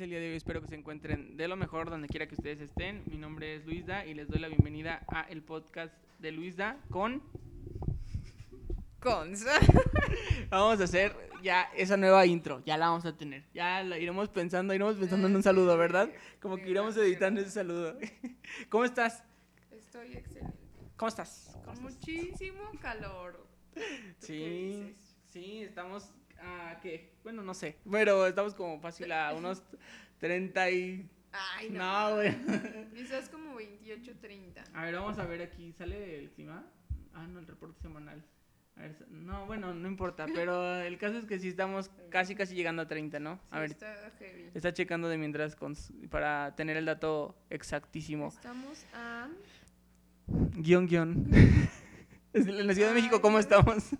el día de hoy. Espero que se encuentren de lo mejor donde quiera que ustedes estén. Mi nombre es Luisda y les doy la bienvenida a el podcast de Luisda con... Cons. Vamos a hacer ya esa nueva intro, ya la vamos a tener. Ya la iremos pensando, iremos pensando en un saludo, ¿verdad? Como que iremos editando ese saludo. ¿Cómo estás? Estoy excelente. ¿Cómo estás? Con muchísimo calor. ¿Tú qué Sí, dices? sí, estamos a qué, bueno, no sé, pero estamos como fácil a unos 30 y... Ay, no. No, güey. Quizás como 28, 30. A ver, vamos a ver aquí, ¿sale el clima? Ah, no, el reporte semanal. A ver, no, bueno, no importa, pero el caso es que sí estamos casi, casi llegando a 30, ¿no? A Sí, ver, está heavy. está checando de mientras con para tener el dato exactísimo. Estamos a. Guión, guion. En la Ciudad de México, ¿cómo no. estamos?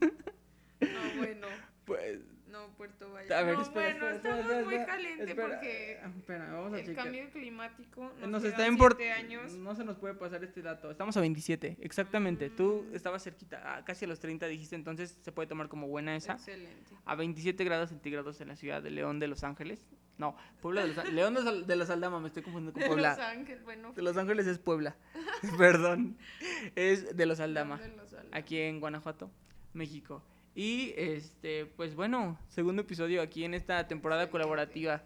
No, bueno. Pues, No, Puerto Vallarta. a ver, no, espera, bueno, espera, estamos espera, muy caliente porque ah, Espera, vamos a el checar. cambio climático nos, Nos está años. No se nos puede pasar este dato. Estamos a 27, exactamente. Tú estabas cerquita, ah, casi a los 30 dijiste, entonces se puede tomar como buena esa. Excelente. A 27 grados centígrados en la ciudad de León de Los Ángeles. No, Puebla de Los Ángeles. León de, los Aldama, me estoy confundiendo con De Los Puebla. Ángeles, bueno. De Los Ángeles es Puebla. Perdón. Es de Los Aldama, de Los Aldama. aquí en Guanajuato, México. Y este, pues bueno, segundo episodio aquí en esta temporada colaborativa.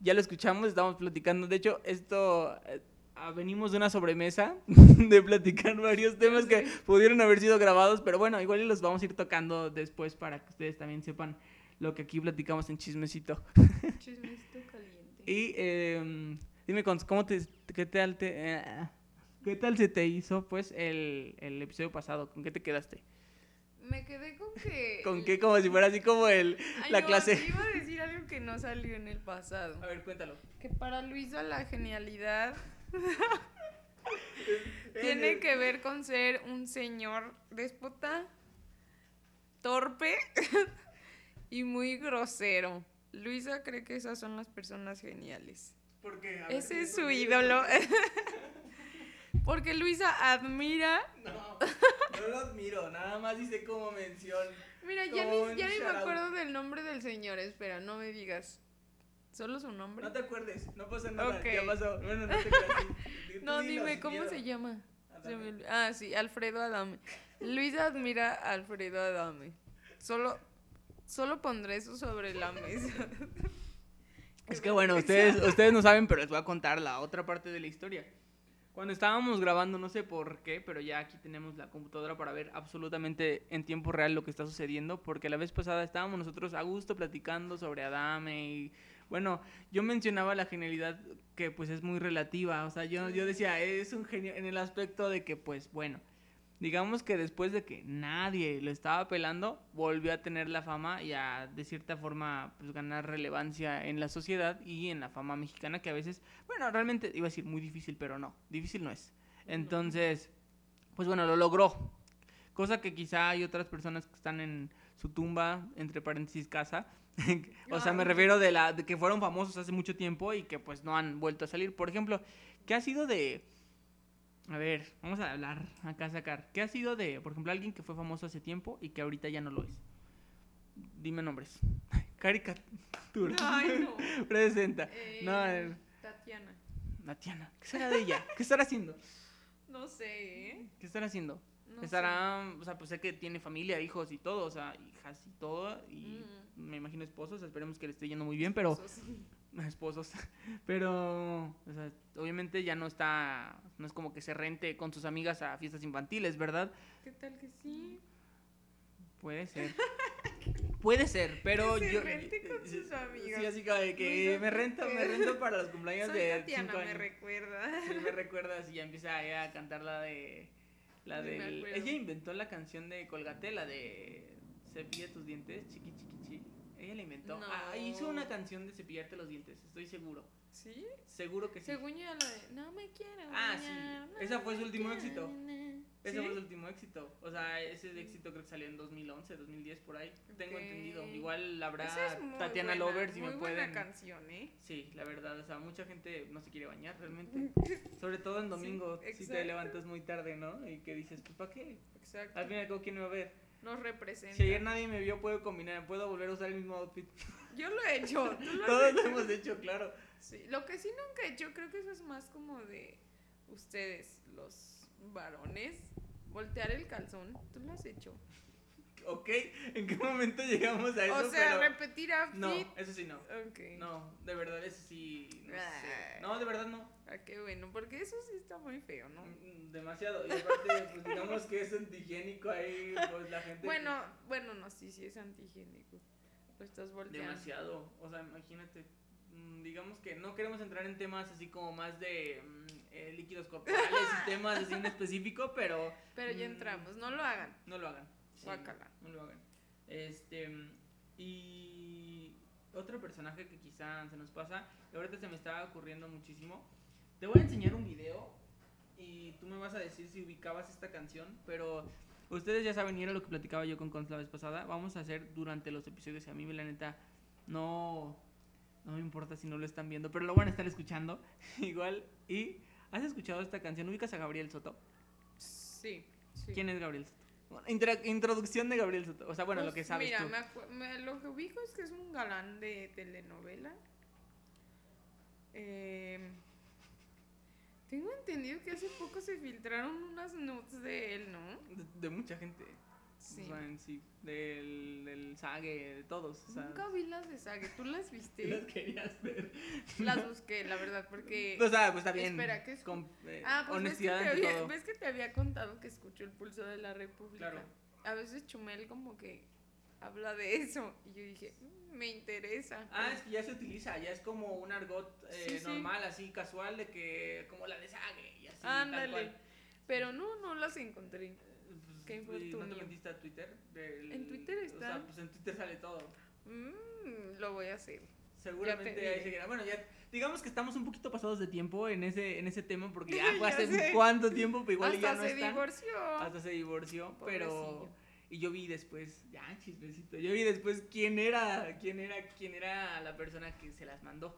Ya lo escuchamos, estamos platicando. De hecho, esto eh, ah, venimos de una sobremesa de platicar varios temas que pudieron haber sido grabados, pero bueno, igual los vamos a ir tocando después para que ustedes también sepan lo que aquí platicamos en chismecito. Chismecito caliente. Y eh, dime, ¿cómo te, qué tal te, eh, qué tal se te hizo pues el, el episodio pasado? ¿Con qué te quedaste? Me quedé con que. ¿Con qué? Como si fuera así como el, Ay, la no, clase. Iba a decir algo que no salió en el pasado. A ver, cuéntalo. Que para Luisa la genialidad tiene que ver con ser un señor déspota, torpe y muy grosero. Luisa cree que esas son las personas geniales. Porque, a ver, Ese es ¿por su qué? ídolo. Porque Luisa admira. No, no lo admiro, nada más hice como mención. Mira, ya ni, un ya ni me acuerdo del nombre del señor. Espera, no me digas. ¿Solo su nombre? No te acuerdes, no pasa nada, Ok. ya pasó. Bueno, no te dime, ¿cómo miedo. se llama? Adame. ah, sí, Alfredo Adame. Luisa admira a Alfredo Adame. Solo, solo pondré eso sobre la mesa. Es que bueno, ustedes, ustedes no saben, pero les voy a contar la otra parte de la historia. Cuando estábamos grabando, no sé por qué, pero ya aquí tenemos la computadora para ver absolutamente en tiempo real lo que está sucediendo, porque la vez pasada estábamos nosotros a gusto platicando sobre Adame y bueno, yo mencionaba la genialidad que pues es muy relativa, o sea, yo, yo decía, es un genio en el aspecto de que pues bueno, digamos que después de que nadie lo estaba pelando, volvió a tener la fama y a de cierta forma pues ganar relevancia en la sociedad y en la fama mexicana que a veces, bueno, realmente iba a decir muy difícil, pero no, difícil no es. Entonces, pues bueno, lo logró. Cosa que quizá hay otras personas que están en su tumba, entre paréntesis, casa. o sea, me refiero de, la, de que fueron famosos hace mucho tiempo y que pues no han vuelto a salir. Por ejemplo, ¿qué ha sido de... A ver, vamos a hablar acá a sacar. ¿Qué ha sido de, por ejemplo, alguien que fue famoso hace tiempo y que ahorita ya no lo es? Dime nombres. Caricatura. Ay, no. Presenta. Eh, No, eh, Tatiana. Natiana. ¿Qué será de ella? ¿Qué estará haciendo? No sé, ¿eh? ¿Qué estará haciendo? No estará, o sea, pues sé que tiene familia, hijos y todo, o sea, hijas y todo, y Mm. me imagino esposos, esperemos que le esté yendo muy bien, pero sé. Esposos, pero, o sea, obviamente ya no está, no es como que se rente con sus amigas a fiestas infantiles, ¿verdad? ¿Qué tal que sí? Puede ser. Puede ser, pero Que se yo. rente con sus amigas. Sí, así de que me rento, ¿por me rento para los cumpleaños Soy de Tatiana, cinco me años. recuerda. Sí, me recuerdas y ya empieza ella a cantar la de. La me acuerdo. Ella inventó la canción de Colgate, la de. Cepilla tus dientes, chiqui chiqui chi. Ella la inventó. Ah, hizo una No. canción de cepillarte los dientes, estoy seguro. ¿Sí? Seguro que sí. Según yo, la de No me quiero. Ah, sí. bañar, no Esa fue su último éxito. bañar. Ese ¿Sí? fue su último éxito. O sea, ese éxito creo que salió en 2011, 2010, por ahí. Tengo Ok. entendido. Igual habrá Esa es Tatiana buena, Lover si muy me buena pueden. canción, ¿eh? Sí, la verdad, o sea, mucha gente no se quiere bañar realmente. Sobre todo en domingo, si te levantas muy tarde, ¿no? Y que dices, pues, ¿para qué? Exacto. Al fin y al cabo, ¿quién me va a ver? Nos representa. Si ayer nadie me vio, puedo combinar, puedo volver a usar el mismo outfit. Yo lo he hecho. ¿Tú lo Todos lo hemos hecho, claro. Sí, lo que sí nunca he hecho, creo que eso es más como de ustedes, los varones, voltear el calzón. ¿Tú lo has hecho? Ok, ¿en qué momento llegamos a eso? o sea, Pero- repetir outfit. No, eso sí no. Ok. No, de verdad, eso sí. No, sé. No de verdad no. Ah, qué bueno, porque eso sí está muy feo, ¿no? Mm, Demasiado. Y aparte, pues digamos que es antihigiénico ahí, pues la gente. Bueno, bueno, no, sí, sí es antihigiénico. Lo estás volteando. Demasiado. O sea, imagínate. mm, Digamos que no queremos entrar en temas así como más de mm, eh, líquidos corporales y temas así en específico, pero Pero ya Mm. entramos, no lo hagan. no lo hagan. Sí, Guácala. No lo hagan. Este. Y. Otro personaje que quizá se nos pasa, ahorita se me estaba ocurriendo muchísimo. Te voy a enseñar un video y tú me vas a decir si ubicabas esta canción, pero ustedes ya saben, y era lo que platicaba yo con Cons la vez pasada, vamos a hacer durante los episodios y a mí la neta no, no me importa si no lo están viendo, pero lo van a estar escuchando igual. ¿Y has escuchado esta canción? ¿Ubicas a Gabriel Soto? Sí, sí. ¿Quién es Gabriel Soto? Introducción de Gabriel Soto, o sea, bueno, lo que sabes Mira, tú. me- lo que ubico es que es un galán de telenovela. Eh, tengo entendido que hace poco se filtraron unas nudes de él, ¿no? De, de mucha gente. Sí. O sea, en sí, del, del Sage, de todos. O sea, Nunca vi las de Sage, ¿tú las las viste? querías ver. las busqué, la verdad, porque... O sea, pues está bien. Espera, ¿qué es? con eh, Ah, pues ves que, honestidad había, todo. ves que te había contado que escucho el pulso de la República. Claro. A veces Chumel como que habla de eso y yo dije, "Mm, me interesa. Ah, es que ya se utiliza, ya es como un argot eh, Sí, sí. normal, así casual, de que como la de Sage y así. tal Ándale. cual. Pero no, no las encontré. Qué ¿y ¿No te metiste a Twitter? Del- En Twitter O está. sea, pues en Twitter sale todo. Mm, lo voy a hacer. Seguramente ahí seguirá. Bueno, ya digamos que estamos un poquito pasados de tiempo en ese, en ese tema porque ya fue hace sé. cuánto tiempo, pero igual Hasta ya no se están. divorció. Hasta se divorció, pero y yo vi después, ya chismecito, yo vi después quién era, quién era, quién era la persona que se las mandó.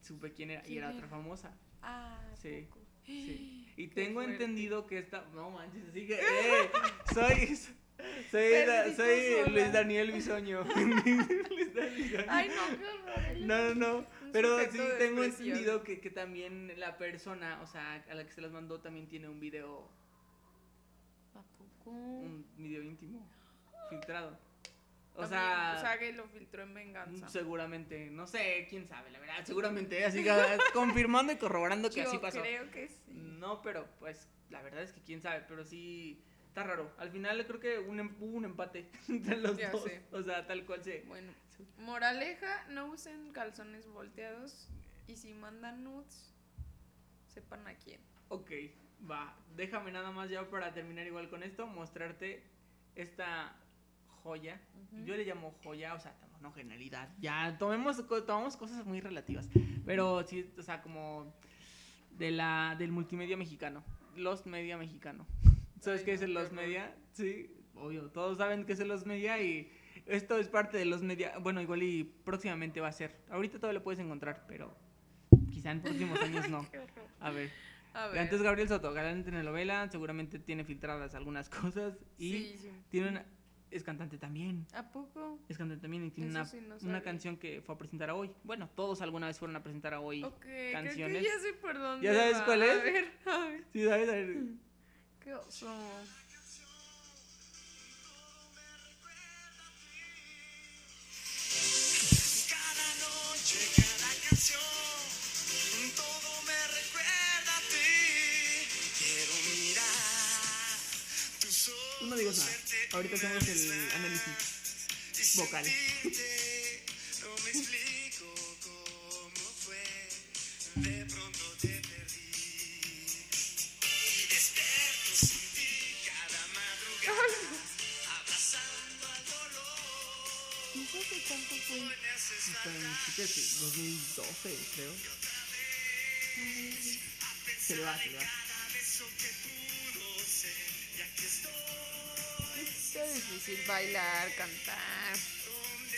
Supe quién era y ¿Quién era era? otra famosa. Ah, Sí, poco. Sí. Y Qué tengo fuerte. entendido que esta, no manches, así que eh, soy soy, soy. Luis Daniel Bisoño. Luis Daniel Bisoño. Ay, no, qué horror. No, no, no. Pero sí tengo entendido que, que también la persona, o sea, a la que se las mandó también tiene un video, ¿A poco? un video íntimo filtrado. O sea, o sea, que lo filtró en venganza. seguramente, no sé, quién sabe, la verdad, seguramente, así que confirmando y corroborando que Yo así pasó. creo que sí. No, pero pues la verdad es que quién sabe, pero sí está raro. Al final creo que un, em- hubo un empate entre los Ya dos. sé. O sea, tal cual se. Bueno, moraleja, no usen calzones volteados y si mandan nudes, sepan a quién. Ok, va. Déjame nada más ya para terminar igual con esto, mostrarte esta joya. Yo le llamo joya, o sea, no genialidad. Ya tomemos, tomamos cosas muy relativas. Pero sí, o sea, como de la, del multimedia mexicano. Los Media mexicano. ¿Sabes qué es el Los. Media? Sí, obvio. Todos saben qué es el Los Media y esto es parte de Los Media. Bueno, igual y próximamente va a ser. Ahorita todavía lo puedes encontrar, pero quizá en próximos años no. A ver. A ver. Antes Gabriel Soto, galán de telenovela, seguramente tiene filtradas algunas cosas y Sí, sí. tiene una es cantante también. ¿A poco? Es cantante también y tiene Eso una, sí no una canción que fue a presentar a hoy. Bueno, todos alguna vez fueron a presentar a hoy. Ok, creo canciones. que ya sé por dónde ¿Ya sabes va. cuál es? A ver, a ver. Sí, ¿sabes? A ver. Qué oso. Cada noche, cada canción, todo me recuerda a ti. Quiero mirar tus ojos. Tú no digas nada. Ahorita hacemos el análisis vocal. sentirte. No me explico cómo fue. De pronto te perdí. Y despierto sin ti cada madrugada. Abrazando al dolor. No sé qué tanto fue. Hoy me haces Está en ¿qué es? 2012, creo. Se le va, se le va. Está difícil bailar, cantar.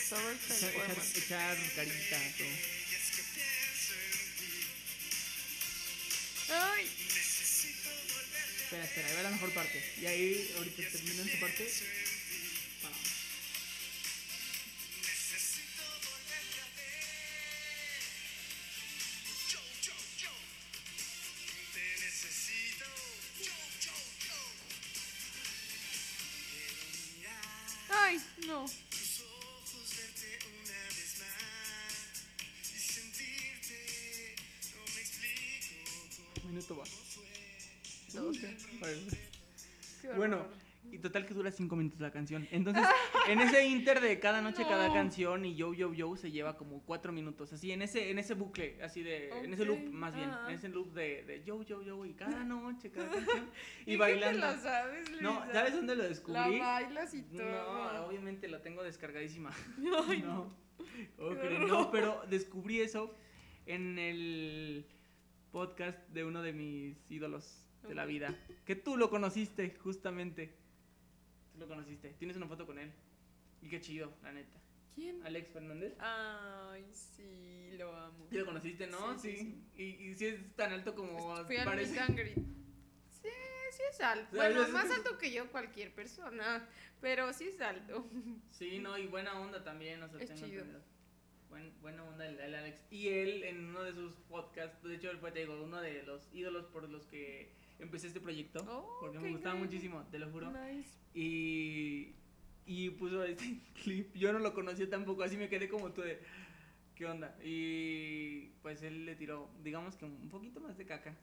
Sobre poema. echar, echar carita, todo. Ay, Espera, espera, ahí va la mejor parte. Y ahí, ahorita terminan su parte. Cinco minutos la canción. Entonces, en ese inter de cada noche, cada canción y yo, yo, yo se lleva como cuatro minutos. Así, en ese, en ese bucle, así de. En ese loop, más bien. En ese loop de, de yo, yo, yo y cada noche, cada canción. ¿Y Y qué bailando. te lo sabes, No? ¿sabes dónde lo La descubrí? bailas y todo. No, obviamente la tengo descargadísima. Ay, no. No, pero descubrí eso en el podcast de uno de mis ídolos de la vida. Que tú lo conociste, justamente. Tú lo conociste. Tienes una foto con él. Y qué chido, la neta. ¿Quién? Alex Fernández. Ay, sí, lo amo. Sí lo conociste, ¿no? Sí, Sí. sí, Y, y sí es tan alto como Fui al parece. greet. Sí, sí es alto. Bueno, es- más alto que yo cualquier persona, pero sí es alto. Sí, no, y buena onda también, o sea, Es tengo chido. Buen- buena onda el, el Alex. Y él en uno de sus podcasts, de hecho él fue, te digo, uno de los ídolos por los que empecé este proyecto. Oh, porque me gustaba increíble. muchísimo, te lo juro. Nice. Y, y puso este clip. Yo no lo conocía tampoco, así me quedé como tú de. ¿Qué onda? Y pues él le tiró, digamos que un poquito más de caca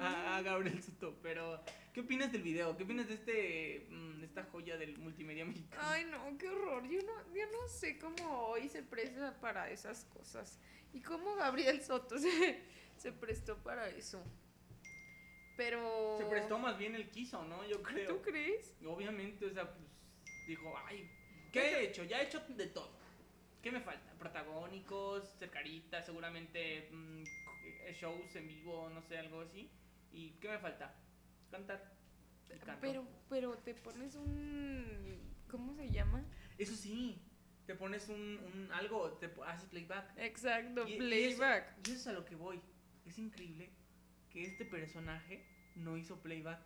a, a Gabriel Soto. Pero, ¿qué opinas del video? ¿Qué opinas de este mm, esta joya del multimedia mexicano? Ay, no, qué horror. Yo no, yo no sé cómo hoy se presta para esas cosas. Y cómo Gabriel Soto se, se prestó para eso. Pero. Se prestó más bien el quiso, ¿no? Yo creo. ¿Tú crees? Obviamente, o sea, pues dijo, ay, ¿qué he hecho? Ya he hecho de todo. ¿Qué me falta? Protagónicos, ser carita, seguramente mm, eh, shows en vivo, no sé, algo así. ¿Y qué me falta? Cantar. Y. Pero, pero te pones un. ¿Cómo se llama? Eso sí, te pones un, un algo, te haces playback. Exacto, Y- y playback. eso, y eso es a lo que voy. Es increíble que este personaje no hizo playback.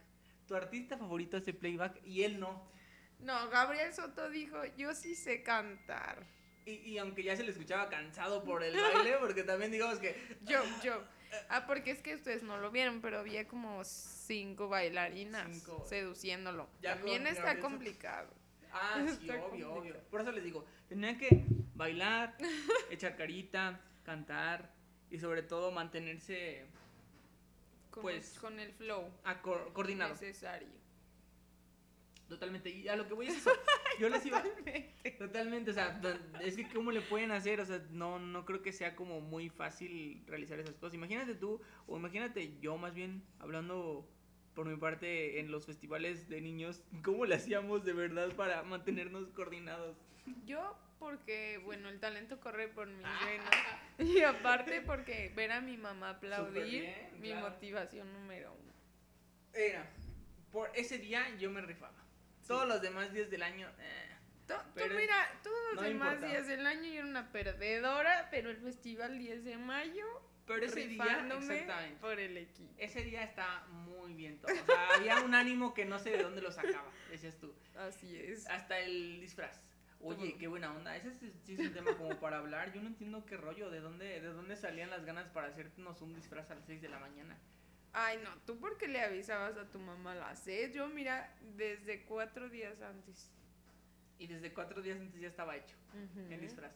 Tu artista favorito hace playback y él no. No, Gabriel Soto dijo, yo sí sé cantar. Y, y aunque ya se le escuchaba cansado por el baile, porque también digamos que... Yo, yo. Ah, porque es que ustedes no lo vieron, pero había como cinco bailarinas Cinco. seduciéndolo. Ya También con está complicado. Ah, sí, Está obvio, complicado. obvio. Por eso les digo, tenían que bailar, echar carita, cantar y sobre todo mantenerse Con, Pues, el, con el flow acor- coordinado. necesario. Totalmente. Y a lo que voy es eso. Yo les iba... Totalmente, o sea, es que cómo le pueden hacer, o sea, no, no creo que sea como muy fácil realizar esas cosas. Imagínate tú, o imagínate yo más bien, hablando por mi parte en los festivales de niños, ¿cómo le hacíamos de verdad para mantenernos coordinados? Yo, porque, bueno, el talento corre por mis Ah. venas. Y aparte, porque ver a mi mamá aplaudir, bien, mi claro. motivación número uno. Era, por ese día yo me rifaba. Todos los demás días del año, eh, Tú, Pero mira, todos los no demás importa. días del año yo era una perdedora, pero el festival 10 de mayo, pero ese día, exactamente. por el equipo. Ese día está muy bien todo. O sea, había un ánimo que no sé de dónde lo sacaba, decías tú. Así es. Hasta el disfraz. Oye, qué buena onda. Ese sí, es un tema como para hablar. Yo no entiendo qué rollo, de dónde, de dónde salían las ganas para hacernos un disfraz a las 6 de la mañana. Ay, no, tú porque le avisabas a tu mamá a las 6, yo mira, desde cuatro días antes. Y desde cuatro días antes ya estaba hecho Ujú, el disfraz.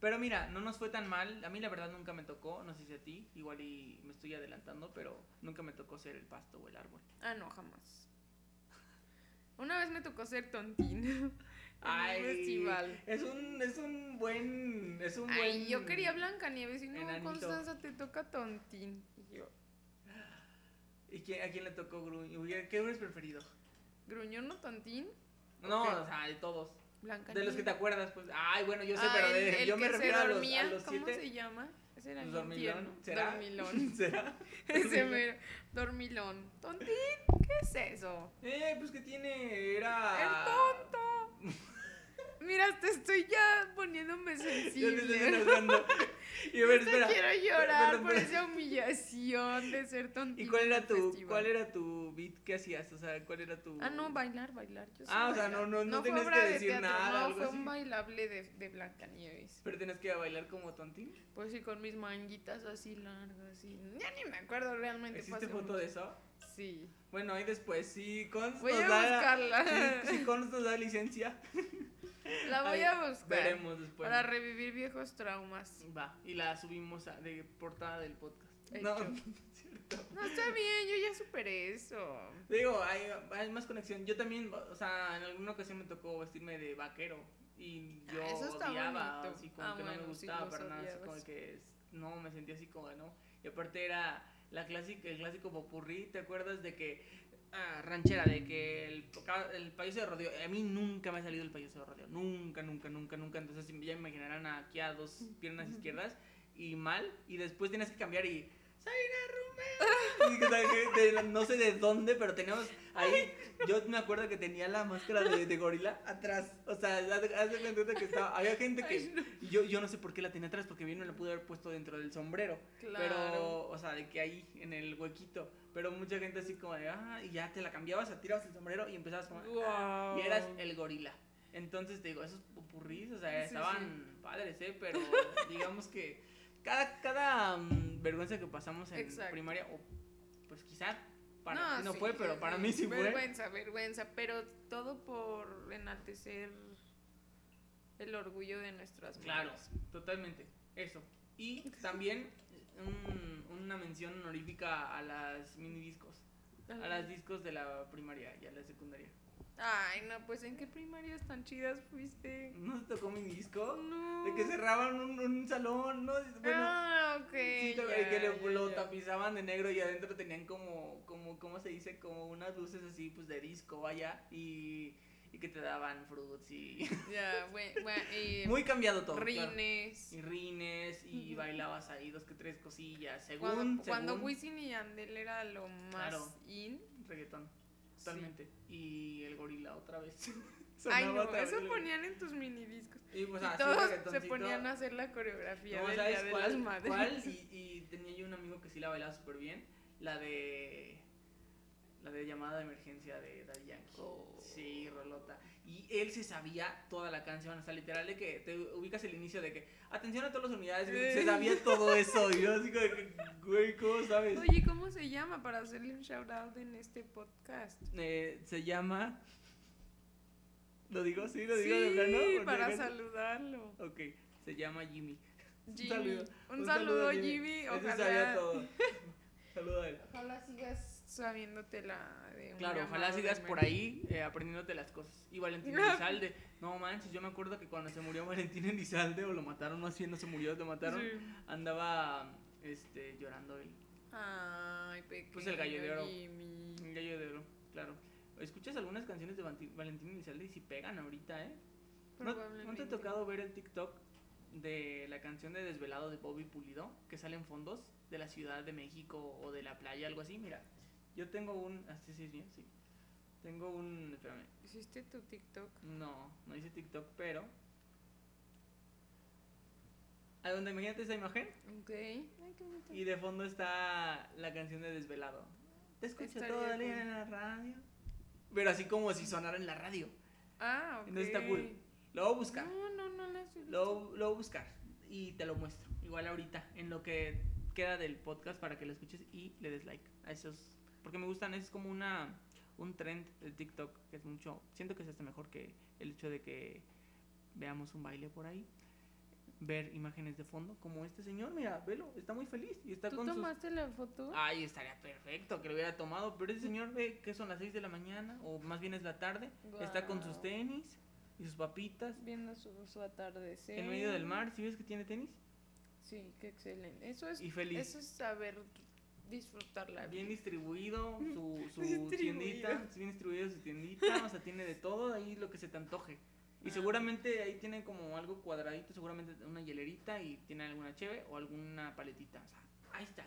Pero mira, no nos fue tan mal. A mí la verdad nunca me tocó, no sé si a ti, igual y me estoy adelantando, pero nunca me tocó ser el pasto o el árbol. Ah, no, jamás. Una vez me tocó ser tontín festival. Es un, es un buen, es un buen. Ay, yo quería Blancanieves y no, enanito. Constanza te toca tontín. Y yo, ¿Y quién- a quién le tocó Gruñón? ¿Qué hubieras preferido? ¿gruñón o tontín? No, o sea, de todos. De los que te acuerdas, pues. Ay, bueno, yo sé, Ah, pero de, yo me refiero a los, a los ¿Cómo siete. se llama? Ese era ¿Los bien tierno. dormilón? ¿Será? Dormilón. ¿Será? Ese mero. Dormilón. ¿Tontín? ¿Qué es eso? Eh, pues que tiene. Era. ¡El tonto! Mira, te estoy ya poniéndome Yo te estoy sensible. enojando. Y a ver, Te espera. quiero llorar por esa humillación de ser tontín. ¿Y cuál era tu, festival. cuál era tu beat que hacías? O sea, ¿cuál era tu. Ah, no, bailar, bailar. Yo Ah, o sea, no- no- no tenías que de decir teatro, nada, No, algo fue así. un bailable de, de Blancanieves. Pero tenías que bailar como tontín. Pues sí, con mis manguitas así largas. Y... Ya ni me acuerdo realmente. fue ¿Existe hace foto mucho. de eso? Sí. Bueno, ahí después, si Cons Voy a buscarla. Si, si Cons nos da licencia, La voy ahí a buscar. veremos después. Para revivir viejos traumas. Va, y la subimos a- de portada del podcast. Hecho. No, no es cierto. No, está bien, yo ya superé eso. Digo, hay, hay más conexión. Yo también, o sea, en alguna ocasión me tocó vestirme de vaquero. Y Ah, yo eso está odiaba, bonito. así como Ah, que no me sí, gustaba los para nada, así como que es- no, me sentía así como, ¿no? Y aparte era la clásica, el clásico popurrí, ¿te acuerdas de que, ah, ranchera, de que el, el payaso de rodeo, a mí nunca me ha salido el payaso de rodeo, nunca, nunca, nunca, nunca, entonces ya me imaginarán aquí a dos piernas izquierdas y mal, y después tienes que cambiar y... Zaira Romero. Y que, o sea, que de- no sé de dónde, pero teníamos ahí. Yo me acuerdo que tenía la máscara de, de gorila atrás. O sea, haz de cuenta que estaba. Había gente que. yo, yo no sé por qué la tenía atrás, porque bien me la pude haber puesto dentro del sombrero. Claro. Pero, o sea, de que ahí, en el huequito. Pero mucha gente así como de, ah, y ya te la cambiabas, tirabas el sombrero y empezabas como. ah, y eras el gorila. Entonces te digo, esos popurrís, o sea, Sí, estaban padres, ¿eh? Pero digamos que cada, cada mm, vergüenza que pasamos en Exacto. primaria, o pues quizá para ti no sí, fue, pero para mí sí fue. Vergüenza, vergüenza, pero todo por enaltecer el orgullo de nuestras Claro, madres. totalmente, eso. Y también un- una mención honorífica a las mini discos, a las discos de la primaria y a la secundaria. Ay, no, pues ¿en qué primarias tan chidas fuiste? ¿No te tocó mini disco? No. De que cerraban un, un salón, ¿no? Bueno, ah, ok. Sí, ya, que lo, ya, lo ya. tapizaban de negro y adentro tenían como, como, ¿cómo se dice? Como unas luces así, pues de disco, vaya, y, y que te daban fruits y... Ya, bueno, y Muy cambiado todo. claro. rines. Y rines, y bailabas ahí dos que tres cosillas, según, Cuando, cuando según Wisin y Yandel era lo más Claro. in. reggaetón, totalmente. Y el gorila otra vez. Ay, no, eso ponían en tus mini discos. Y pues y así, todos se ponían a hacer la coreografía del ¿sabes Día de cuál? las Madres. ¿Cuál? Y, y tenía yo un amigo que sí la bailaba súper bien. La de. La de llamada de emergencia de Daddy Yankee. Oh. Sí, Rolota. Y él se sabía toda la canción. O sea, literal de que te ubicas el inicio de que. Atención a todas las unidades. Se sabía todo eso. Y yo así como de que, güey, ¿cómo sabes? Oye, ¿cómo se llama para hacerle un shout out en este podcast? Eh, se llama. ¿Lo digo? Sí, lo digo de sí, plano. Porque para acá- saludarlo. Ok, se llama Jimmy. Jimmy. saludo. Un, saludo, Jimmy. Ese Ojalá, sabía todo. Saluda a él. ojalá sigas sabiéndotela de un Claro, ojalá sigas por ahí eh, aprendiéndote las cosas. Y Valentín Elizalde, no manches, yo me acuerdo que cuando se murió Valentín Elizalde, o lo mataron, más bien no se murió, lo mataron, Sí. andaba este, llorando él. Ay, pequeño Pues el gallo de oro. Jimmy. Un gallo de oro, claro. ¿Escuchas algunas canciones de Valentín Elizalde y si pegan ahorita, eh? ¿No, ¿No te ha tocado ver el TikTok de la canción de Desvelado de Bobby Pulido? Que salen fondos de la Ciudad de México o de la playa, algo así. Mira, yo tengo un... Ah, sí, sí, sí. Tengo un... Espérame. ¿Hiciste tu TikTok? No, no hice TikTok, pero... ¿A dónde imagínate esa imagen? Ok. Ay, qué bonito. Y de fondo está la canción de Desvelado. Te escucho todo el día en la radio. Pero así como si sonara en la radio. Ah, ok. Entonces está cool. Lo voy a buscar. No, no, no la visto. Lo, lo voy a buscar y te lo muestro. Igual ahorita, en lo que queda del podcast para que lo escuches y le des like a esos. Porque me gustan, es como una un trend de TikTok que es mucho. Siento que es hasta mejor que el hecho de que veamos un baile por ahí. Ver imágenes de fondo, como este señor, mira, velo, está muy feliz y está ¿Tú con sus. tomaste la foto? Ay, estaría perfecto que lo hubiera tomado, pero ese señor ve que son las 6 de la mañana, o más bien es la tarde, está con sus tenis y sus papitas, Viendo su, su atardecer. en medio del mar, ¿sí ves que tiene tenis? Sí, qué excelente. Eso es, Y feliz. eso es saber disfrutar la Bien distribuido su, su Distribuido. tiendita, bien distribuido su tiendita, o sea, tiene de todo ahí lo que se te antoje. Y Ah. seguramente ahí tiene como algo cuadradito, seguramente una hielerita y tiene alguna cheve o alguna paletita, o sea, ahí está.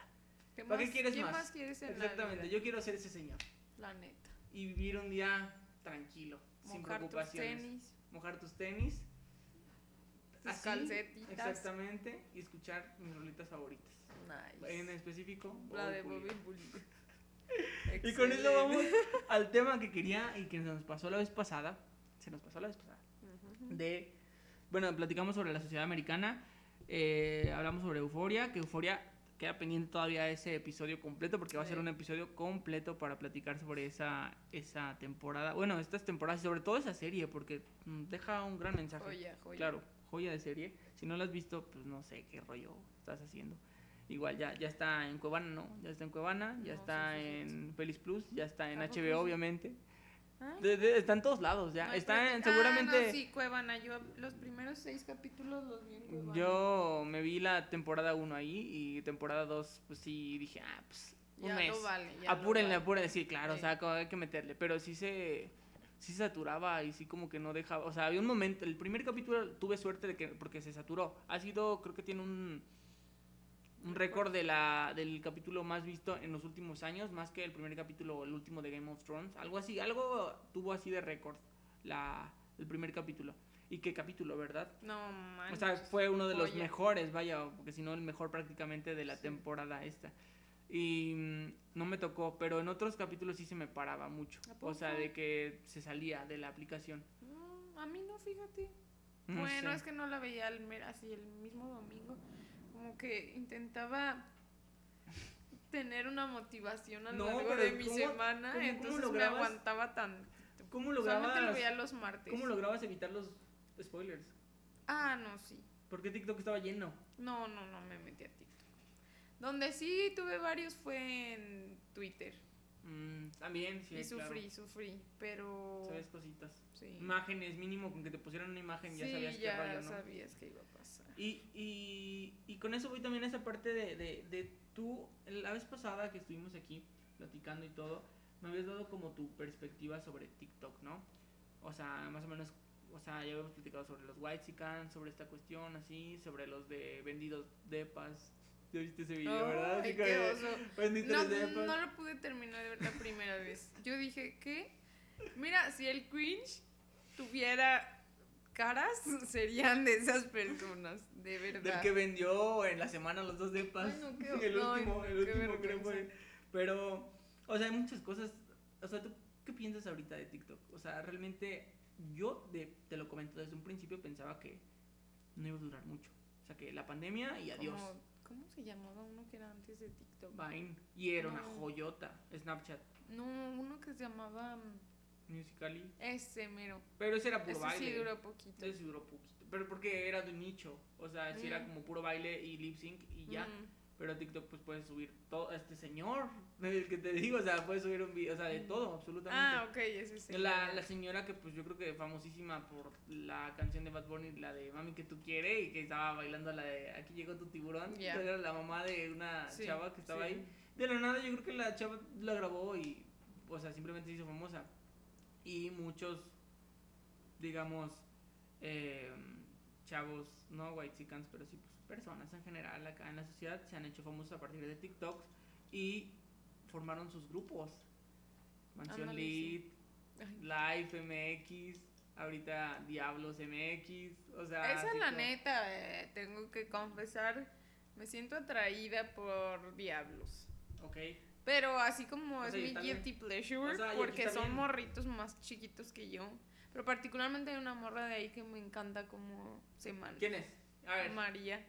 ¿Qué ¿Para qué más- quieres ¿qué más? quieres en Exactamente, yo quiero ser ese señor La neta. y vivir un día tranquilo, sin Mojar tus preocupaciones. tenis, Mojar tus tenis, tus así, calcetitas. exactamente, y escuchar mis rolitas favoritas. Nice. En específico, La de Bobby. Pulido. Y con eso vamos al tema que quería y que se nos pasó la vez pasada. Se nos pasó la vez pasada. De, bueno, platicamos sobre la sociedad americana. eh, hablamos sobre Euforia. Que Euforia, queda pendiente todavía ese episodio completo porque va a ser un episodio completo para platicar sobre esa, esa temporada. Bueno, estas temporadas y sobre todo esa serie porque mm, deja un gran mensaje. Joya, joya. Claro, joya de serie. Si no la has visto, pues no sé qué rollo estás haciendo. Igual ya, ya está en Cuevana, ¿no? Ya está en Cuevana, ya No, está sí, sí, sí, en Feliz Plus, ya está en ¿A poco HBO, obviamente. Ah, De- de- está en todos lados ya. no está en, pretexto. seguramente... Ah, no, sí, Cuevana. Yo los primeros seis capítulos los vi en Cuevana. Yo me vi la temporada 1 ahí y temporada 2, pues sí dije, ah, pues un Ya mes. lo vale. ya lo apúrenle, vale. apúrenle, sí, claro, o sea, hay que meterle, pero sí se sí saturaba y sí como que no dejaba, o sea, había un momento, el primer capítulo tuve suerte de que porque se saturó. Ha sido creo que tiene un un récord de la del capítulo más visto en los últimos años, más que el primer capítulo o el último de Game of Thrones, algo así, algo tuvo así de récord la el primer capítulo. Y qué capítulo, ¿verdad? No, O sea, fue uno de los mejores, vaya, porque si no el mejor prácticamente de la Sí. temporada esta. Y mm, no me tocó, pero en otros capítulos sí se me paraba mucho. ¿A O sea, de que se salía de la aplicación. No, a mí no, fíjate. No bueno, sé. es que no la veía al mer- así el mismo domingo. Como que intentaba tener una motivación a lo No, largo de mi ¿cómo- semana. cómo- cómo entonces me lograbas- aguantaba tan. ¿Cómo Solamente lo lograbas, veía los martes. ¿Cómo lograbas evitar los spoilers? Ah, no, sí. Porque TikTok estaba lleno. No, no, no me metí a TikTok. Donde sí tuve varios fue en Twitter. Mm, también, sí, y claro. sufrí, sufrí. Pero. Sabes cositas. Sí. Imágenes, mínimo, con que te pusieran una imagen ya sabías qué ya rollo, ¿no? sabías que iba a pasar. Y, y, y con eso voy también a esa parte de, de, de tú, la vez pasada que estuvimos aquí platicando y todo, me habías dado como tu perspectiva sobre TikTok, ¿no? O sea, más o menos, o sea, ya habíamos platicado sobre los white sobre esta cuestión así, sobre los de vendidos depas. ¿Ya viste ese video, verdad? Ay, qué oso. "Vendidos No, depas". no lo pude terminar de ver la primera vez. Yo dije, ¿qué? Mira, si el cringe tuviera caras, serían de esas personas, de verdad. Del que vendió en la semana los dos depas. Ay, no, qué- el ay, último, no, el último creo fue. Pero, o sea, hay muchas cosas. O sea, ¿tú qué piensas ahorita de TikTok? O sea, realmente yo de- te lo comento desde un principio pensaba que no iba a durar mucho. O sea, que la pandemia y adiós. Como- ¿Cómo se llamaba uno que era antes de TikTok? Vine. Y era una No. joyota. Snapchat. No, uno que se llamaba mm, Musical.ly. ese mero. Pero ese era puro Ese baile. sí duró poquito. Ese sí duró poquito. Pero porque era de nicho. O sea, sí era Mm. como puro baile y lip sync y ya. Mm, Pero a TikTok pues puedes subir todo, este señor, el que te digo, o sea, puedes subir un video, o sea, de todo, absolutamente. Ah, ok, ese sí. la, la señora que pues yo creo que famosísima por la canción de Bad Bunny, la de Mami que tú quieres, y que estaba bailando la de Aquí llegó tu tiburón, Ya. era la mamá de una Sí, chava que estaba sí. ahí. De la nada yo creo que la chava la grabó y, o sea, simplemente se hizo famosa. Y muchos, digamos, eh, chavos, no white chickens, pero sí pues, personas en general acá en la sociedad se han hecho famosos a partir de TikToks y formaron sus grupos. Mansión Lead. Life MX, ahorita Diablos MX, o sea... Esa así la como- neta, eh, tengo que confesar, me siento atraída por Diablos. Ok, Pero así como O es sea, mi guilty pleasure, o sea, porque son morritos más chiquitos que yo. Pero particularmente hay una morra de ahí que me encanta cómo se maneja. ¿quién es? A ver. María.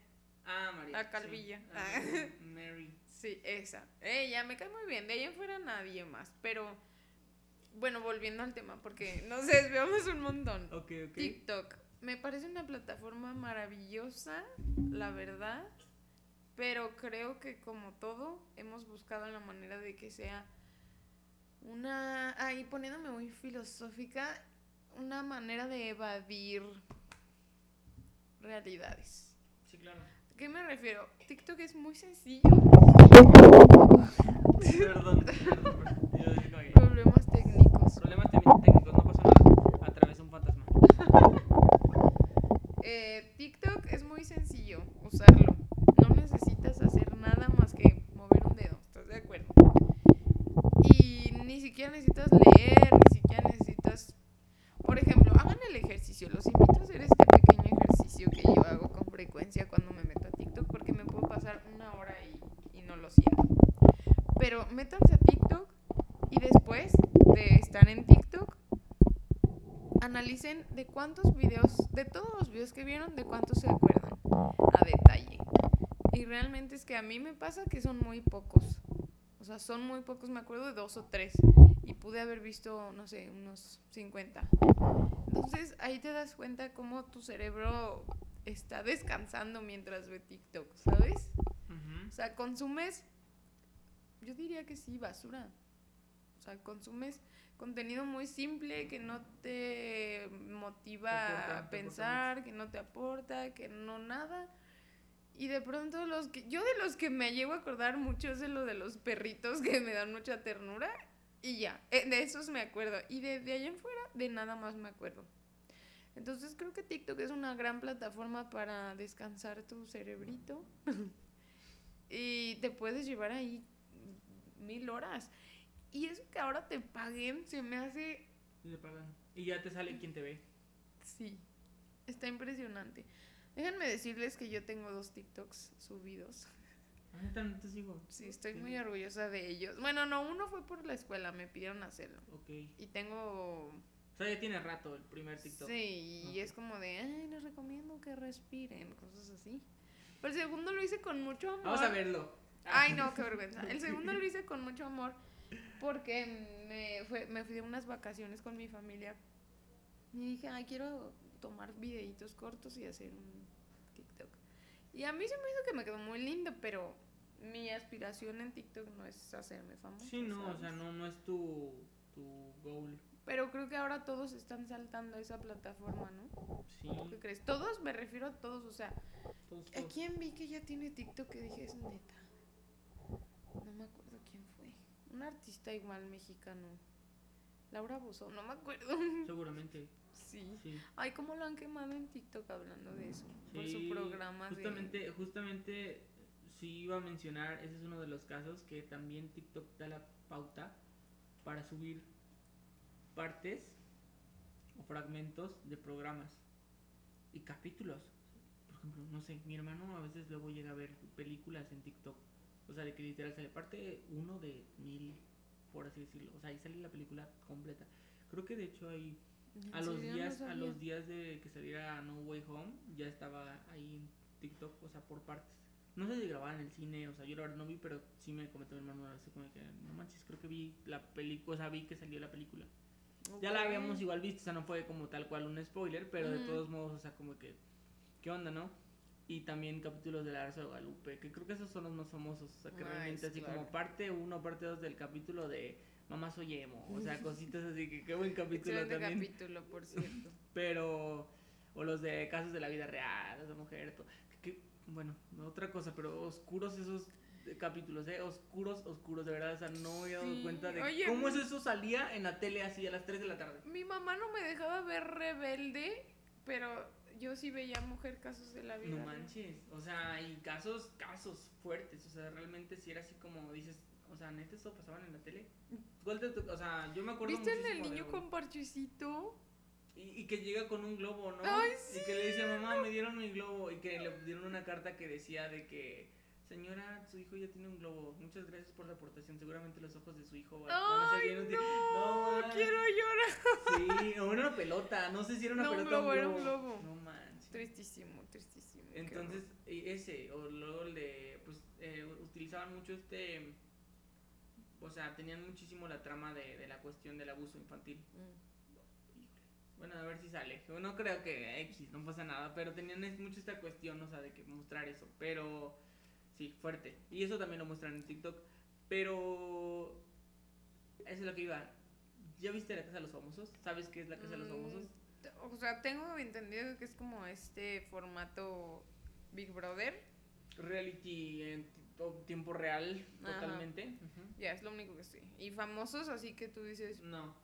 Ah, María. La sí. Calvilla. Ah, Mary. Sí, esa. Ella me cae muy bien. De ella en fuera nadie más. Pero, bueno, volviendo al tema, porque nos desviamos un montón. Ok, ok. TikTok. Me parece una plataforma maravillosa, la verdad. Pero creo que como todo, hemos buscado la manera de que sea una... Ahí poniéndome muy filosófica, una manera de evadir realidades. Sí, claro. ¿A qué me refiero? TikTok es muy sencillo. Perdón, perdón, Problemas técnicos. Problemas técnicos, no pasa nada. Atravesó un fantasma. Eh, TikTok es muy sencillo usarlo. No necesitas hacer nada más que mover un dedo. ¿Estás de acuerdo? Y ni siquiera necesitas leer, ni siquiera necesitas... Por ejemplo, hagan el ejercicio. Los invito a hacer este pequeño ejercicio que yo hago con frecuencia cuando me meto a TikTok porque me puedo pasar una hora siento. Pero métanse a TikTok y después de estar en TikTok, analicen de cuántos videos, de todos los videos que vieron, de cuántos se acuerdan a detalle. Y realmente es que a mí me pasa que son muy pocos. O sea, son muy pocos, me acuerdo de dos o tres. Y pude haber visto, no sé, unos 50. Entonces ahí te das cuenta cómo tu cerebro está descansando mientras ve TikTok, ¿sabes? O sea, consumes, yo diría que sí, basura. O sea, consumes contenido muy simple que no te motiva Te aporta, te a pensar, que no te aporta, que no nada. Y de pronto los que yo de los que me llego a acordar mucho es de lo de los perritos que me dan mucha ternura y ya, eh, de esos me acuerdo y de, de allá en fuera de nada más me acuerdo. Entonces creo que TikTok es una gran plataforma para descansar tu cerebrito y te puedes llevar ahí mil horas. Y eso que ahora te paguen se me hace, Y le pagan. Y ya te sale quien te ve. sí, está impresionante. Déjenme decirles que yo tengo dos TikToks subidos. Ah, no te sigo. Sí, estoy muy orgullosa de ellos. Bueno, no, uno fue por la escuela, me pidieron hacerlo. Ok. Y tengo... O sea, ya tiene rato el primer TikTok. Sí, y es como de, ay, les recomiendo que respiren, cosas así. Pero el segundo lo hice con mucho amor. Vamos a verlo. Ay, no, qué vergüenza. El segundo lo hice con mucho amor porque me, fue, me fui de unas vacaciones con mi familia y dije, ay, quiero tomar videitos cortos y hacer un TikTok. Y a mí se me hizo que me quedó muy lindo, pero mi aspiración en TikTok no es hacerme famosa. Sí, no, o sea, no, no es tu, tu goal. Pero creo que ahora todos están saltando a esa plataforma, ¿no? Sí. ¿Qué crees? Todos, me refiero a todos, o sea, todos, ¿a todos. quién vi que ya tiene TikTok que dije es neta? No me acuerdo quién fue. Un artista igual mexicano. Laura Bozo, no me acuerdo. Seguramente. Sí. Sí. Ay, cómo lo han quemado en TikTok hablando de eso. por su programa justamente, de. Justamente, sí iba a mencionar, ese es uno de los casos que también TikTok da la pauta para subir partes o fragmentos de programas y capítulos. Por ejemplo, no sé, mi hermano a veces luego llega a ver películas en TikTok. O sea, de que literal sale parte uno de mil, por así decirlo. O sea, ahí sale la película completa. Creo que de hecho ¿En a los? No días a los días de que saliera No Way Home ya estaba ahí en TikTok o sea por partes no sé si grababan en el cine o sea yo la verdad no vi pero sí me comentó mi hermano así como que no manches creo que vi la película o sea vi que salió la película ya la habíamos igual visto o sea no fue como tal cual un spoiler pero de Ujú. todos modos o sea como que qué onda no y también capítulos de la Rosa de Guadalupe que creo que esos son los más famosos o sea que Nice, realmente así claro. como parte 1 parte 2 del capítulo de Mamá soy emo o sea cositas así que qué buen capítulo Excelente también capítulo, por cierto. pero o los de casos de la vida real, esa mujer, to- que, bueno, otra cosa, pero oscuros esos de- capítulos, eh, oscuros, oscuros, de verdad, o sea, no me había dado Sí, cuenta de oye, cómo es eso salía en la tele así a las 3 de la tarde. Mi mamá no me dejaba ver Rebelde, pero yo sí veía Mujer Casos de la Vida. No manches, o sea, y casos, casos fuertes, o sea, realmente si era así como dices, o sea, neta esto pasaban en la tele. ¿Cuál te to- o sea, yo me acuerdo ¿Viste el del muchísimo de niño con parchecito? Y, y que llega con un globo, ¿no? Ay, Y que le dice, mamá, me dieron mi globo. Y que le dieron una carta que decía de que, señora, su hijo ya tiene un globo. Muchas gracias por la aportación. Seguramente los ojos de su hijo van a ser ¡Ay, bien útiles". no! quiero llorar. Sí, o era una pelota. No sé si era una No, un pelota o globo, era un globo. No manches. Tristísimo, tristísimo. Entonces, ese, o luego el de, pues, eh, utilizaban mucho este, o sea, tenían muchísimo la trama de, de la cuestión del abuso infantil. Mm. Bueno, a ver si sale. No creo que X, no pasa nada, pero tenían mucho esta cuestión, o sea, de que mostrar eso. Pero sí, fuerte. Y eso también lo muestran en TikTok. Pero eso es lo que iba. ¿Ya viste la Casa de los Famosos? ¿Sabes qué es la Casa de los Mm, Famosos? O sea, tengo entendido que es como este formato Big Brother. Reality en tiempo real, Ajá. totalmente. Ujú. Ya, es lo único que sé. Y famosos, así que tú dices, No.